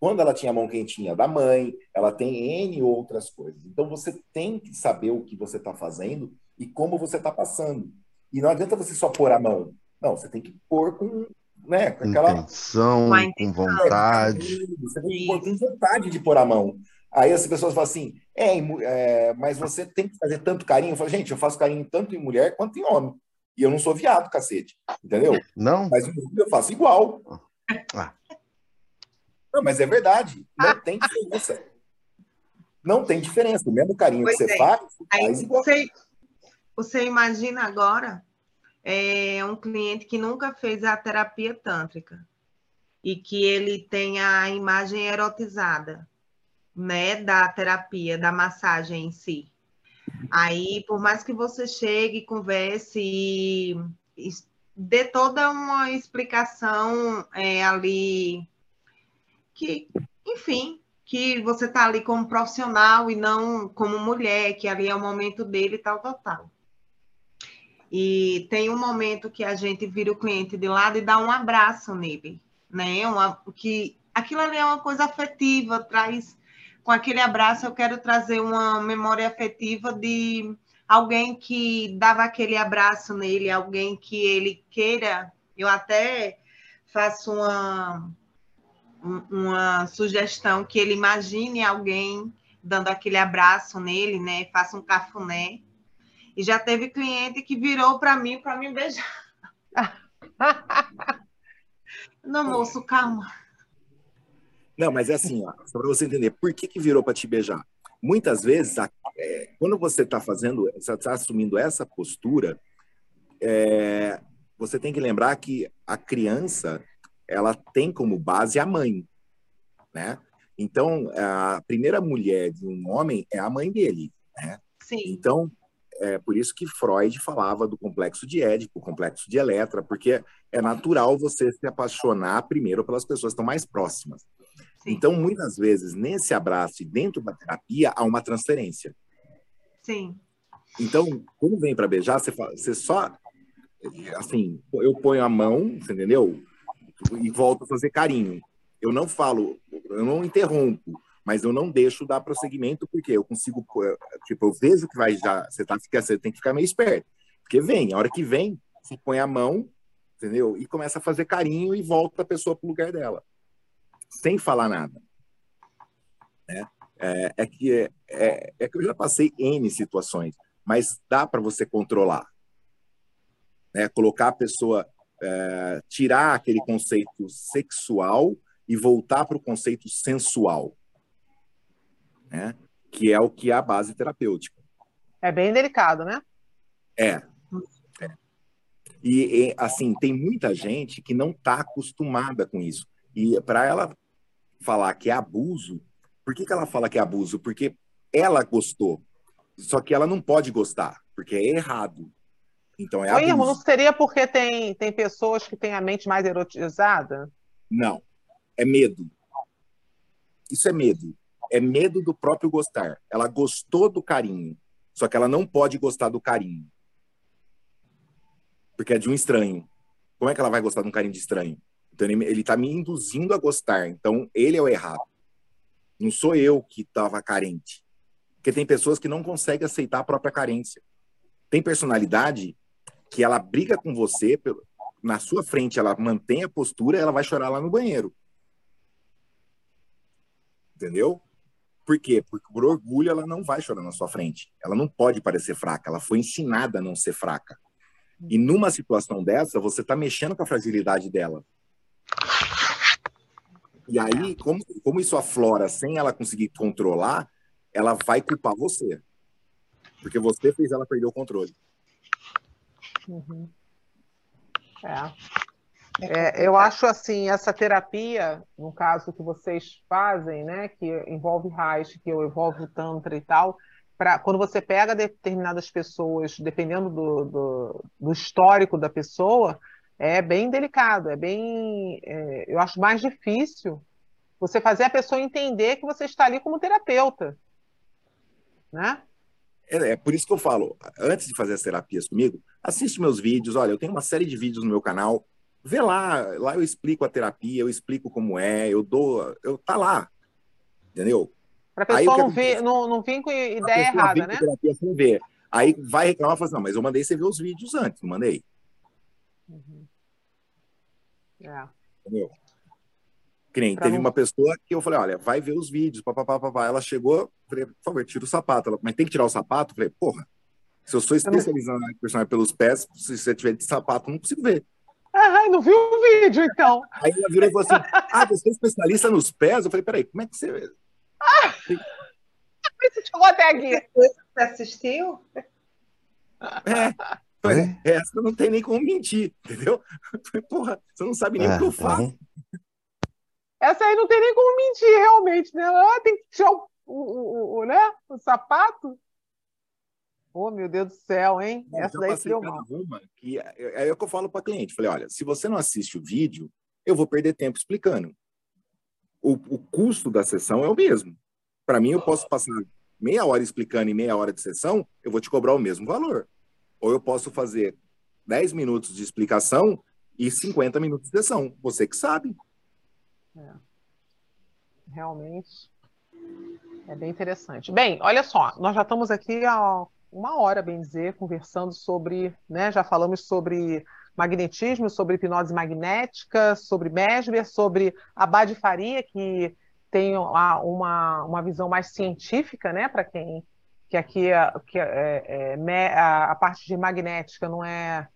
quando ela tinha a mão quentinha da mãe, ela tem N outras coisas. Então, você tem que saber o que você está fazendo e como você está passando. E não adianta você só pôr a mão. Não, você tem que pôr com né? Com aquela intenção, com vontade. Você tem vontade de pôr a mão. Aí as pessoas falam assim, é, é, mas você tem que fazer tanto carinho. Eu falo, gente, eu faço carinho tanto em mulher quanto em homem. E eu não sou viado, cacete. Entendeu? Não. Mas eu faço igual. Ah. Não, mas é verdade. Não ah. tem diferença. Não tem diferença. O mesmo carinho pois que você é. faz, Aí, faz igual. Você, você imagina agora é um cliente que nunca fez a terapia tântrica e que ele tem a imagem erotizada, né, da terapia, da massagem em si. Aí, por mais que você chegue, converse e, e dê toda uma explicação é, ali, que, enfim, que você está ali como profissional e não como mulher, que ali é o momento dele, tal, tal, tal. E tem um momento que a gente vira o cliente de lado e dá um abraço nele, né? Uma, que aquilo ali é uma coisa afetiva, traz com aquele abraço eu quero trazer uma memória afetiva de alguém que dava aquele abraço nele, alguém que ele queira. Eu até faço uma uma sugestão que ele imagine alguém dando aquele abraço nele, né? Faça um cafuné. E já teve cliente que virou para mim para me beijar. Não, moço, calma. Não, mas é assim, ó, só para você entender, por que, que virou para te beijar? Muitas vezes, é, quando você está fazendo, você está assumindo essa postura, é, você tem que lembrar que a criança, ela tem como base a mãe, né? Então, a primeira mulher de um homem é a mãe dele, né? Sim. Então, é por isso que Freud falava do complexo de Édipo, complexo de Eletra, porque é natural você se apaixonar primeiro pelas pessoas que estão mais próximas. Sim. Então, muitas vezes, nesse abraço e dentro da terapia, há uma transferência. Sim. Então, quando vem para beijar, você, fala, você só. Assim, eu ponho a mão, entendeu? E volto a fazer carinho. Eu não falo, eu não interrompo, mas eu não deixo dar prosseguimento, porque eu consigo. Tipo, eu vejo que vai já. Você, tá, você tem que ficar meio esperto. Porque vem, a hora que vem, você põe a mão, entendeu? E começa a fazer carinho e volta a pessoa para o lugar dela sem falar nada. É, é, é que, é, é, é, que eu já passei N situações, mas dá para você controlar. Né? Colocar a pessoa, é, tirar aquele conceito sexual e voltar para o conceito sensual, né? que é o que é a base terapêutica. É bem delicado, né? É. é. E, e, assim, tem muita gente que não está acostumada com isso. E para ela falar que é abuso, por que, que ela fala que é abuso? Porque ela gostou. Só que ela não pode gostar, porque é errado. Então é abuso. não seria porque tem, tem pessoas que têm a mente mais erotizada? Não. É medo. Isso é medo. É medo do próprio gostar. Ela gostou do carinho, só que ela não pode gostar do carinho. Porque é de um estranho. Como é que ela vai gostar de um carinho de estranho? Então ele está me induzindo a gostar. Então ele é o errado. Não sou eu que estava carente. Porque tem pessoas que não conseguem aceitar a própria carência. Tem personalidade que ela briga com você, na sua frente ela mantém a postura, ela vai chorar lá no banheiro. Entendeu? Por quê? Porque por orgulho ela não vai chorar na sua frente. Ela não pode parecer fraca, ela foi ensinada a não ser fraca. E numa situação dessa, você está mexendo com a fragilidade dela. E aí, como, como isso aflora sem ela conseguir controlar, ela vai culpar você. Porque você fez ela perder o controle. Uhum. É. É, eu acho assim, essa terapia, no caso que vocês fazem, né, que envolve Reich, que envolve o Tantra e tal, pra, quando você pega determinadas pessoas, dependendo do, do, do histórico da pessoa, é bem delicado, é bem. É, eu acho mais difícil você fazer a pessoa entender que você está ali como terapeuta. Né? É, é, por isso que eu falo, antes de fazer as terapias comigo, assiste meus vídeos. Olha, eu tenho uma série de vídeos no meu canal. Vê lá, lá eu explico a terapia, eu explico como é, eu dou. Eu tá lá. Entendeu? Para a pessoa não, vir, não, não vir com ideia errada, né? Terapia sem ver. Aí vai reclamar e fala assim, não, mas eu mandei você ver os vídeos antes, não mandei. Uhum. É. Entendeu? Que nem, teve não... uma pessoa que eu falei, olha, vai ver os vídeos, papapá, papá. Ela chegou, falei, por favor, tira o sapato. Ela, mas tem que tirar o sapato? Eu falei, porra, se eu sou especializado na personagem pelos pés, se você tiver de sapato, não consigo ver. Ah, não viu o vídeo, então. Aí ela virou e falou assim, ah, você é especialista nos pés? Eu falei, peraí, como é que você... Ah! Você chegou até aqui. Você assistiu? É, é? Essa não tem nem como mentir, entendeu? Porra, você não sabe nem é, o que eu é. faço. Essa aí não tem nem como mentir, realmente, né? Ah, tem que tirar o, o, o, o, né? o sapato. Oh, meu Deus do céu, hein? Bom, Essa daí deu mal. Uma que é, é, é o que eu falo para cliente. Falei, olha, se você não assiste o vídeo, eu vou perder tempo explicando. O, o custo da sessão é o mesmo. Para mim, eu posso passar meia hora explicando e meia hora de sessão, eu vou te cobrar o mesmo valor. Ou eu posso fazer 10 minutos de explicação e 50 minutos de sessão. Você que sabe. É. Realmente é bem interessante. Bem, olha só, nós já estamos aqui há uma hora, bem dizer, conversando sobre, né? Já falamos sobre magnetismo, sobre hipnose magnética, sobre Mesmer, sobre Abad Faria, que tem uma, uma visão mais científica, né, para quem que aqui que é, é, a, a, parte de magnética não é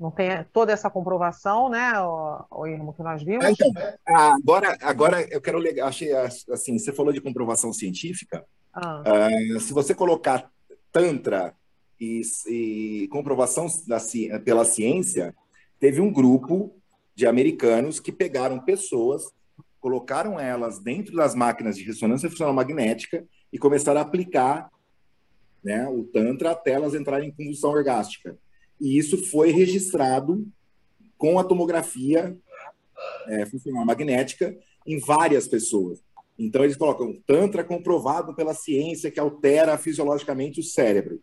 não tem toda essa comprovação, né, o, o Irmo, que nós vimos. Ah, então, agora, agora eu quero achei assim, você falou de comprovação científica. Ah. Uh, se você colocar tantra e, e comprovação da, pela ciência, teve um grupo de americanos que pegaram pessoas, colocaram elas dentro das máquinas de ressonância funcional magnética e começaram a aplicar né, o Tantra até elas entrarem em convulsão orgástica. E isso foi registrado com a tomografia é, funcional magnética em várias pessoas. Então, eles colocam Tantra comprovado pela ciência que altera fisiologicamente o cérebro.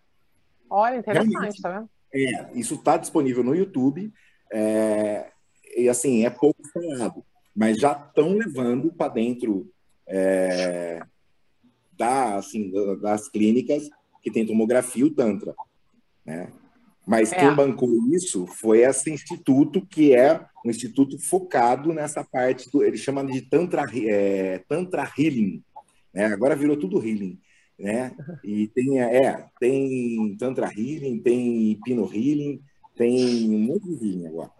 Olha, interessante, Realmente, tá vendo? É, isso está disponível no YouTube. É, e assim, é pouco falado, mas já estão levando para dentro é, da, assim, das clínicas que tem tomografia o Tantra. Né? Mas é. quem bancou isso foi esse instituto, que é um instituto focado nessa parte, do, ele chama de Tantra, é, tantra Healing. Né? Agora virou tudo Healing né? E tem, é, tem Tantra Healing, tem Pino Healing, tem um monte de healing agora.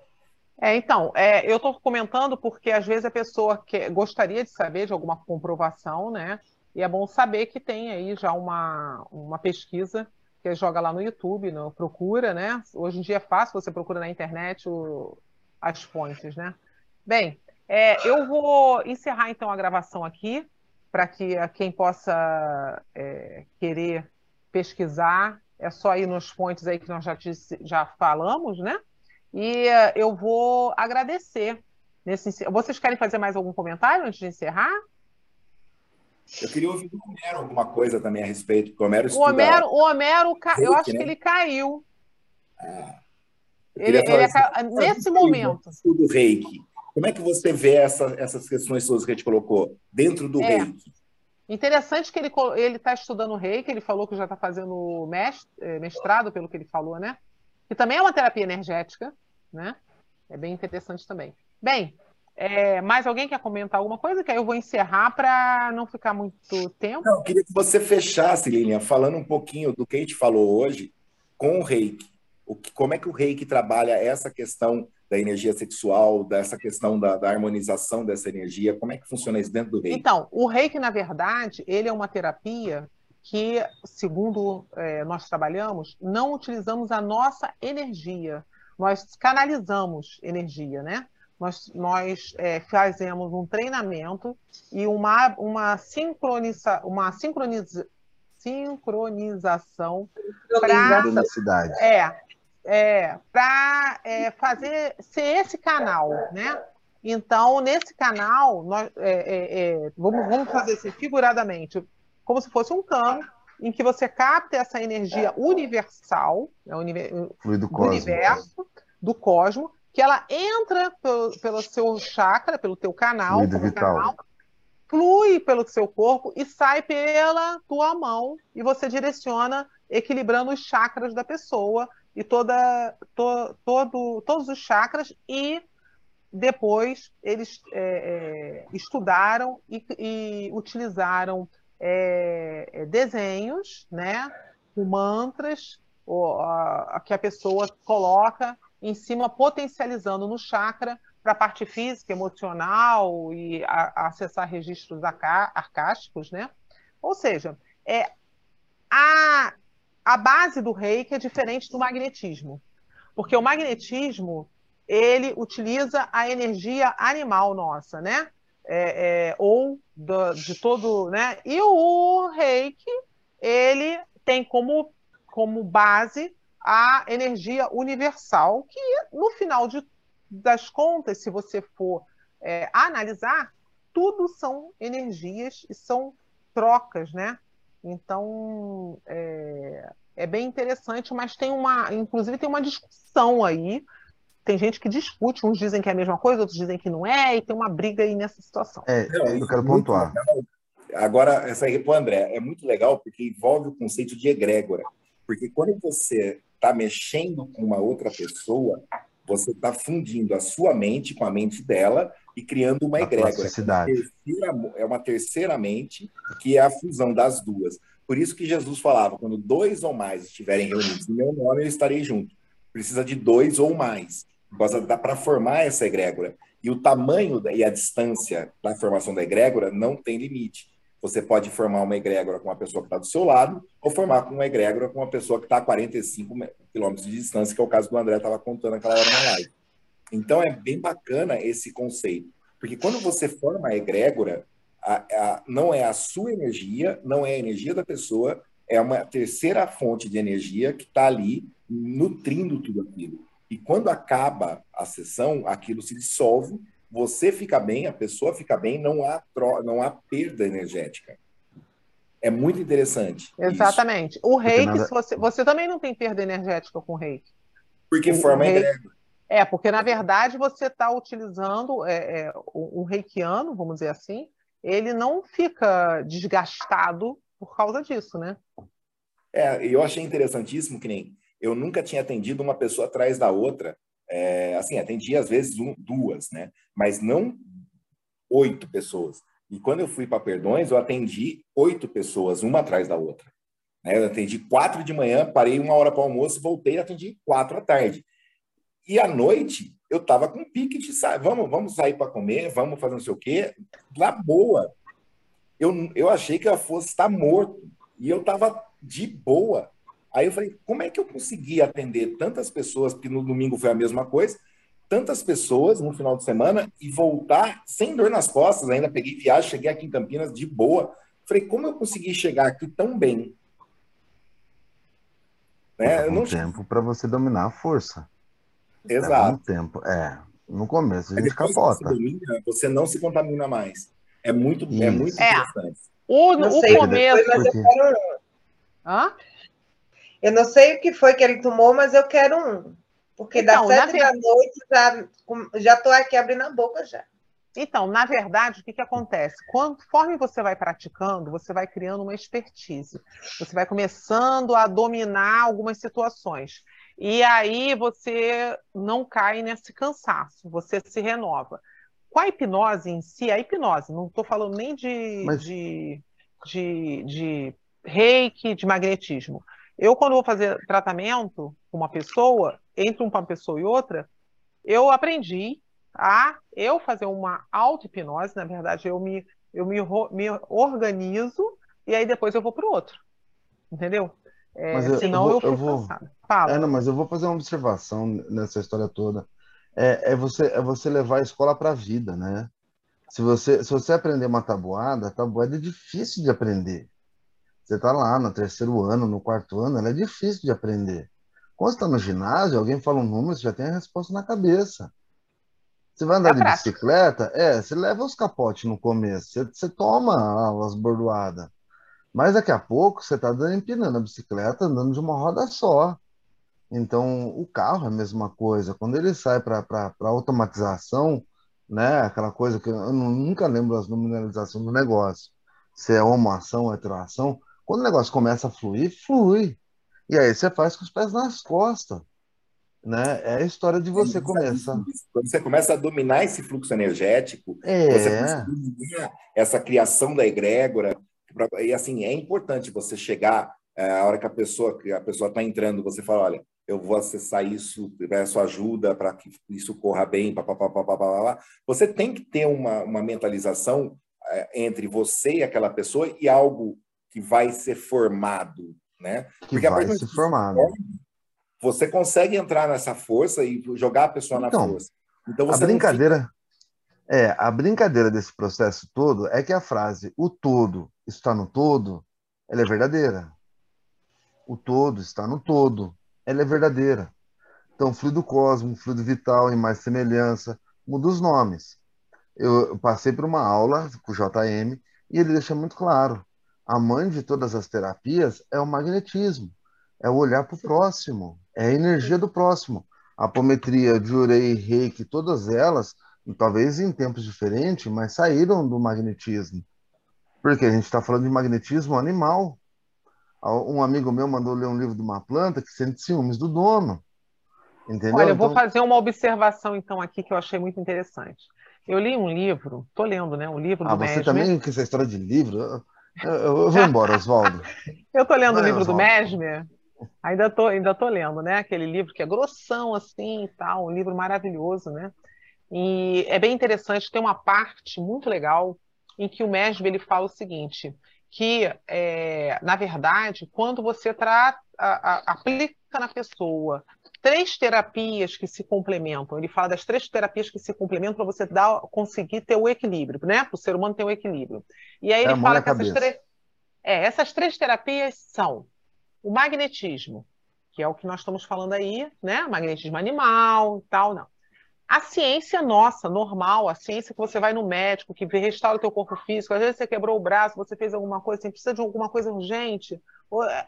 É, então, é, eu estou comentando porque às vezes a pessoa que gostaria de saber de alguma comprovação, né? E é bom saber que tem aí já uma, uma pesquisa que joga lá no YouTube, no, procura, né? Hoje em dia é fácil, você procura na internet o, as fontes, né? Bem, é, eu vou encerrar então a gravação aqui para que quem possa é, querer pesquisar, é só ir nos pontos aí que nós já, já falamos, né? E uh, eu vou agradecer. Nesse... Vocês querem fazer mais algum comentário antes de encerrar? Eu queria ouvir do Homero alguma coisa também a respeito, o Homero O Homero, o Homero ca... eu acho né? que ele caiu. Ah, ele, ele é... Nesse momento. Do reiki. Como é que você vê essa, essas questões todas que a gente colocou dentro do é. reiki? Interessante que ele está estudando reiki, ele falou que já está fazendo eh, mestrado, pelo que ele falou, né? Que também é uma terapia energética, né? É bem interessante também. Bem, é, mais alguém quer comentar alguma coisa? Que aí eu vou encerrar para não ficar muito tempo. Não, eu queria que você fechasse, Lilian, falando um pouquinho do que a gente falou hoje com o reiki. O que, como é que o reiki trabalha essa questão da energia sexual, dessa questão da, da, harmonização dessa energia? Como é que funciona isso dentro do reiki? Então, o reiki, na verdade, ele é uma terapia que, segundo é, nós trabalhamos, não utilizamos a nossa energia, nós canalizamos energia, né? Nós, nós é, fazemos um treinamento e uma, uma, sincroniza, uma sincroniza, sincronização para é, é, para é, fazer ser esse canal, né? Então, nesse canal, nós, é, é, é, vamos, vamos fazer assim, figuradamente, como se fosse um cano em que você capta essa energia universal, né, do universo, do cosmo, que ela entra pelo, pelo seu chakra, pelo teu canal, pelo canal, flui pelo seu corpo e sai pela tua mão. E você direciona equilibrando os chakras da pessoa e toda, to, todo, todos os chakras. E depois eles é, é, estudaram e, e utilizaram é, é desenhos, né, com mantras ou, a, que a pessoa coloca em cima, potencializando no chakra para a parte física, emocional e a, a acessar registros arcásticos, né? Ou seja, é, a, a base do reiki é diferente do magnetismo, porque o magnetismo ele utiliza a energia animal nossa, né? É, é, ou do, de todo, né? E o reiki ele tem como, como base a energia universal, que no final de, das contas, se você for é, analisar, tudo são energias e são trocas, né? Então, é, é bem interessante, mas tem uma, inclusive tem uma discussão aí. Tem gente que discute, uns dizem que é a mesma coisa, outros dizem que não é, e tem uma briga aí nessa situação. É, eu quero pontuar. Agora, essa aí, pô, André, é muito legal porque envolve o conceito de egrégora. Porque quando você está mexendo com uma outra pessoa, Você está fundindo a sua mente com a mente dela e criando uma egrégora. É uma, terceira, é uma terceira mente, que é a fusão das duas. Por isso que Jesus falava: quando dois ou mais estiverem reunidos em meu nome, eu estarei junto. Precisa de dois ou mais. Para formar essa egrégora. E o tamanho e a distância da formação da egrégora não tem limite. Você pode formar uma egrégora com uma pessoa que está do seu lado, ou formar com uma egrégora com uma pessoa que está a 45 quilômetros de distância, que é o caso do André estava contando aquela hora na live. Então é bem bacana esse conceito, porque quando você forma a egrégora, a, a, não é a sua energia, não é a energia da pessoa, é uma terceira fonte de energia que está ali nutrindo tudo aquilo. E quando acaba a sessão, aquilo se dissolve você fica bem, a pessoa fica bem, não há, tro... não há perda energética. É muito interessante. Exatamente. Isso. O reiki, nada... você, você também não tem perda energética com o reiki. Porque o, forma o reiki... É, porque na verdade você está utilizando é, é, o, o reikiano, vamos dizer assim, ele não fica desgastado por causa disso, né? É, eu achei interessantíssimo que nem eu nunca tinha atendido uma pessoa atrás da outra é, assim, atendi às vezes um, duas, né? Mas não oito pessoas. E quando eu fui para Perdões, eu atendi oito pessoas, uma atrás da outra. Né? Eu atendi quatro de manhã, parei uma hora para almoço, voltei e atendi quatro à tarde. E à noite, eu estava com pique de. Vamos, vamos sair para comer, vamos fazer não sei o quê. Lá boa. Eu, eu achei que eu fosse estar morto. E eu estava de boa. Aí eu falei, como é que eu consegui atender tantas pessoas, porque no domingo foi a mesma coisa, tantas pessoas no final de semana e voltar sem dor nas costas, ainda peguei viagem, cheguei aqui em Campinas de boa. Falei, como eu consegui chegar aqui tão bem? Né? Um não... tempo para você dominar a força. Exato. um tempo, é. No começo a gente capota. Você, domina, você não se contamina mais. É muito, é muito é. interessante. O, o começo. Mas eu quero... Hã? Eu não sei o que foi que ele tomou, mas eu quero um. Porque então, das sete da noite já estou aqui abrindo a boca já. Então, na verdade, o que, que acontece? Conforme você vai praticando, você vai criando uma expertise. Você vai começando a dominar algumas situações. E aí você não cai nesse cansaço, você se renova. Com a hipnose em si, a hipnose, não estou falando nem de, Mas... de, de, de reiki, de magnetismo. Eu, quando vou fazer tratamento com uma pessoa, entre uma pessoa e outra, eu aprendi a eu fazer uma auto-hipnose, na verdade, eu me, eu me, me organizo e aí depois eu vou para o outro. Entendeu? É, mas eu, senão eu, vou, eu vou... Fala. É, não, mas eu vou fazer uma observação nessa história toda. É, é você, é você levar a escola para a vida, né? Se você, se você aprender uma tabuada, a tabuada é difícil de aprender. Você está lá no terceiro ano, no quarto ano, ela é difícil de aprender. Quando você está no ginásio, alguém fala um número, você já tem a resposta na cabeça. Você vai andar é de prática. bicicleta, é, você leva os capotes no começo, você, você toma as bordoadas. Mas daqui a pouco você está empinando a bicicleta, andando de uma roda só. Então, o carro é a mesma coisa. Quando ele sai para automatização, né, aquela coisa que eu nunca lembro as nominalizações do negócio, se é homoação ou heteroação, quando o negócio começa a fluir, flui. E aí você faz com os pés nas costas. Né? É a história de você começar. Quando você começa a dominar esse fluxo energético, é. você começa essa criação da egrégora. E assim, é importante você chegar é, a hora que a pessoa que a pessoa está entrando, você fala, olha, eu vou acessar isso, peço ajuda para que isso corra bem, papapá, Você tem que ter uma, uma mentalização é, entre você e aquela pessoa e algo que vai ser formado, né? Que Porque vai ser formado. Você consegue entrar nessa força e jogar a pessoa então, na força. Então a brincadeira fica... é a brincadeira desse processo todo é que a frase "o todo está no todo" ela é verdadeira. O todo está no todo, ela é verdadeira. Então, fluido cosmo, fluido vital, em mais semelhança, muda os nomes. Eu passei por uma aula com o JM e ele deixa muito claro a mãe de todas as terapias é o magnetismo, é o olhar para o próximo, é a energia do próximo. A apometria, Jurei, Reiki, todas elas, talvez em tempos diferentes, mas saíram do magnetismo. Porque a gente está falando de magnetismo animal. Um amigo meu mandou ler um livro de uma planta que sente ciúmes do dono. Entendeu? Olha, eu vou Então, fazer uma observação então aqui que eu achei muito interessante. Eu li um livro, estou lendo, né? Um livro ah, do você Mesmer. também com essa história de livro? Eu, eu- vou embora, Oswaldo. Eu estou lendo o Vai, livro do Oswaldo. Mesmer. Ainda tô, ainda tô lendo, né? Aquele livro que é grossão assim e tal, um livro maravilhoso, né? E é bem interessante, tem uma parte muito legal em que o Mesmer ele fala o seguinte, que é, na verdade, quando você trata, a- a- aplica na pessoa três terapias que se complementam, ele fala das três terapias que se complementam para você dar, conseguir ter o equilíbrio, né? Para o ser humano ter o equilíbrio. E aí É ele fala que essas três, é, essas três terapias são o magnetismo, que é o que nós estamos falando aí, né? Magnetismo animal e tal, não. A ciência nossa, normal, a ciência que você vai no médico, que restaura o teu corpo físico, às vezes você quebrou o braço, você fez alguma coisa, você precisa de alguma coisa urgente,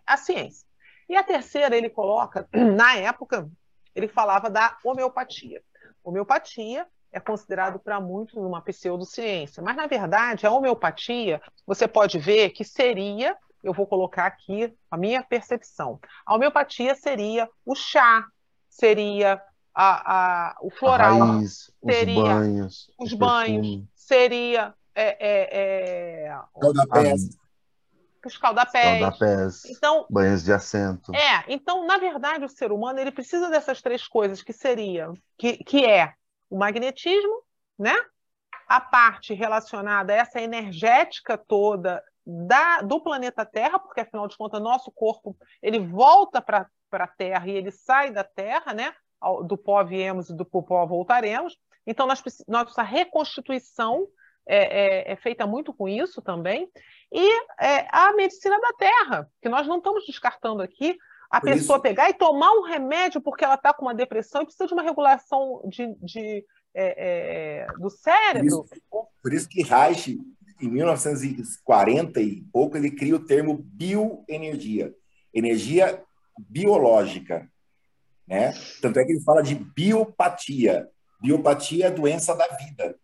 a ciência. E a terceira, ele coloca, na época, ele falava da homeopatia. Homeopatia é considerado para muitos uma pseudociência, mas na verdade a homeopatia você pode ver que seria, eu vou colocar aqui a minha percepção, a homeopatia seria o chá, seria a, a, o A floral, raiz, os seria banhos, os banhos, seria é, é, é. Os calda-pés, Então, banhos de assento. é, então, na verdade, o ser humano ele precisa dessas três coisas que seria, que, que é o magnetismo, né? A parte relacionada a essa energética toda da, do planeta Terra, porque afinal de contas nosso corpo ele volta para a Terra e ele sai da Terra, né? Do pó viemos e do pó voltaremos. Então, nós, nossa reconstituição é, é- é feita muito com isso também. E é, a medicina da Terra, que nós não estamos descartando aqui, a Por pessoa isso- pegar e tomar um remédio porque ela está com uma depressão e precisa de uma regulação de, de, é, é, do cérebro. Por isso que Reich, em 1940 e pouco, ele cria o termo bioenergia, energia biológica, né? Tanto é que ele fala de biopatia. Biopatia é a doença da vida.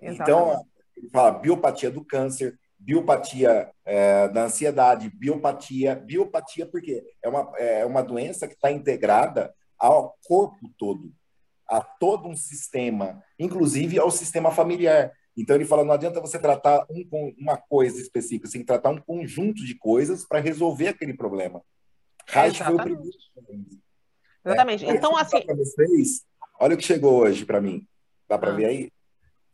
Então, ele fala biopatia do câncer, biopatia é, da ansiedade, biopatia. Biopatia porque é uma, é uma doença que está integrada ao corpo todo, a todo um sistema, inclusive ao sistema familiar. Então, ele fala, não adianta você tratar um, uma coisa específica, você tem que tratar um conjunto de coisas para resolver aquele problema. Reich foi o primeiro. Exatamente. É, Então, assim, vocês, olha o que chegou hoje para mim. Dá para Ah. ver aí?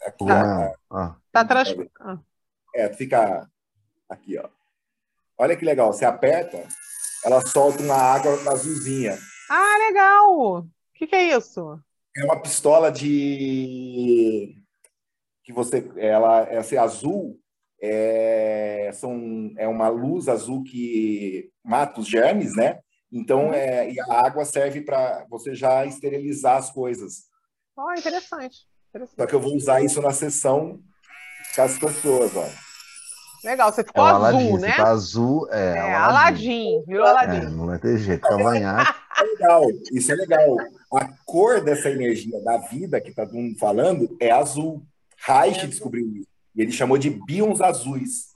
Aqui, Ah, ó. ah. tá trans... ah, É, fica aqui, ó. Olha que legal, você aperta, ela solta uma água azulzinha. Ah, legal! O que, que é isso? É uma pistola de que você, ela, essa é azul, é, são, é uma luz azul que mata os germes, né? Então, é, e a água serve para você já esterilizar as coisas. Oh, interessante. Só que eu vou usar isso na sessão com as pessoas, ó. Legal, você É ficou o azul, Aladim, né? você tá azul, é, É, Aladim, virou É, Aladim. não vai ter jeito, cavanhaque. É legal, isso é legal. A cor dessa energia da vida que tá todo mundo falando é azul. Reich descobriu isso. E ele chamou de bions azuis.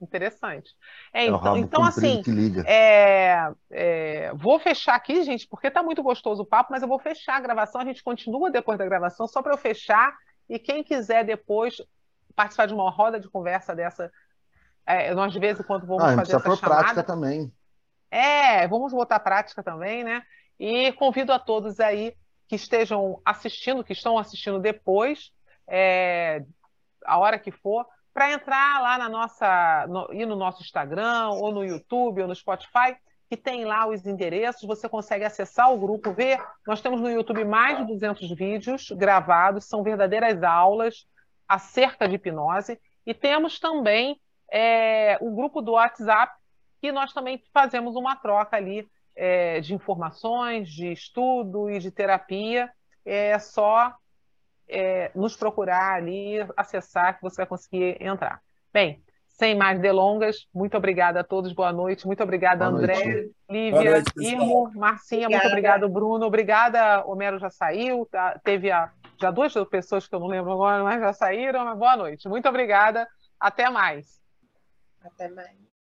Interessante. É, É então, rabo então assim, é, é, vou fechar aqui, gente, porque tá muito gostoso o papo, mas eu vou fechar a gravação. A gente continua depois da gravação, só para eu fechar. E quem quiser depois participar de uma roda de conversa dessa, é, nós de vez em quando vamos Ah, fazer essa pôr prática chamada. também. É, vamos botar prática também, né? E convido a todos aí que estejam assistindo, que estão assistindo depois, é, a hora que for, para entrar lá na nossa, no, ir no nosso Instagram, ou no YouTube, ou no Spotify, que tem lá os endereços, você consegue acessar o grupo, ver. Nós temos no YouTube mais de 200 vídeos gravados, são verdadeiras aulas acerca de hipnose, e temos também é, o grupo do WhatsApp, que nós também fazemos uma troca ali é, de informações, de estudo e de terapia. É só é, nos procurar ali, acessar, que você vai conseguir entrar. Bem, sem mais delongas, muito obrigada a todos, boa noite, muito obrigada, Boa André, noite. Lívia, noite. Irmo, Marcinha, muito Obrigada. obrigado, Bruno, obrigada, Homero já saiu, tá? teve a, já duas pessoas que eu não lembro agora, mas já saíram, mas boa noite, muito obrigada, até mais. Até mais.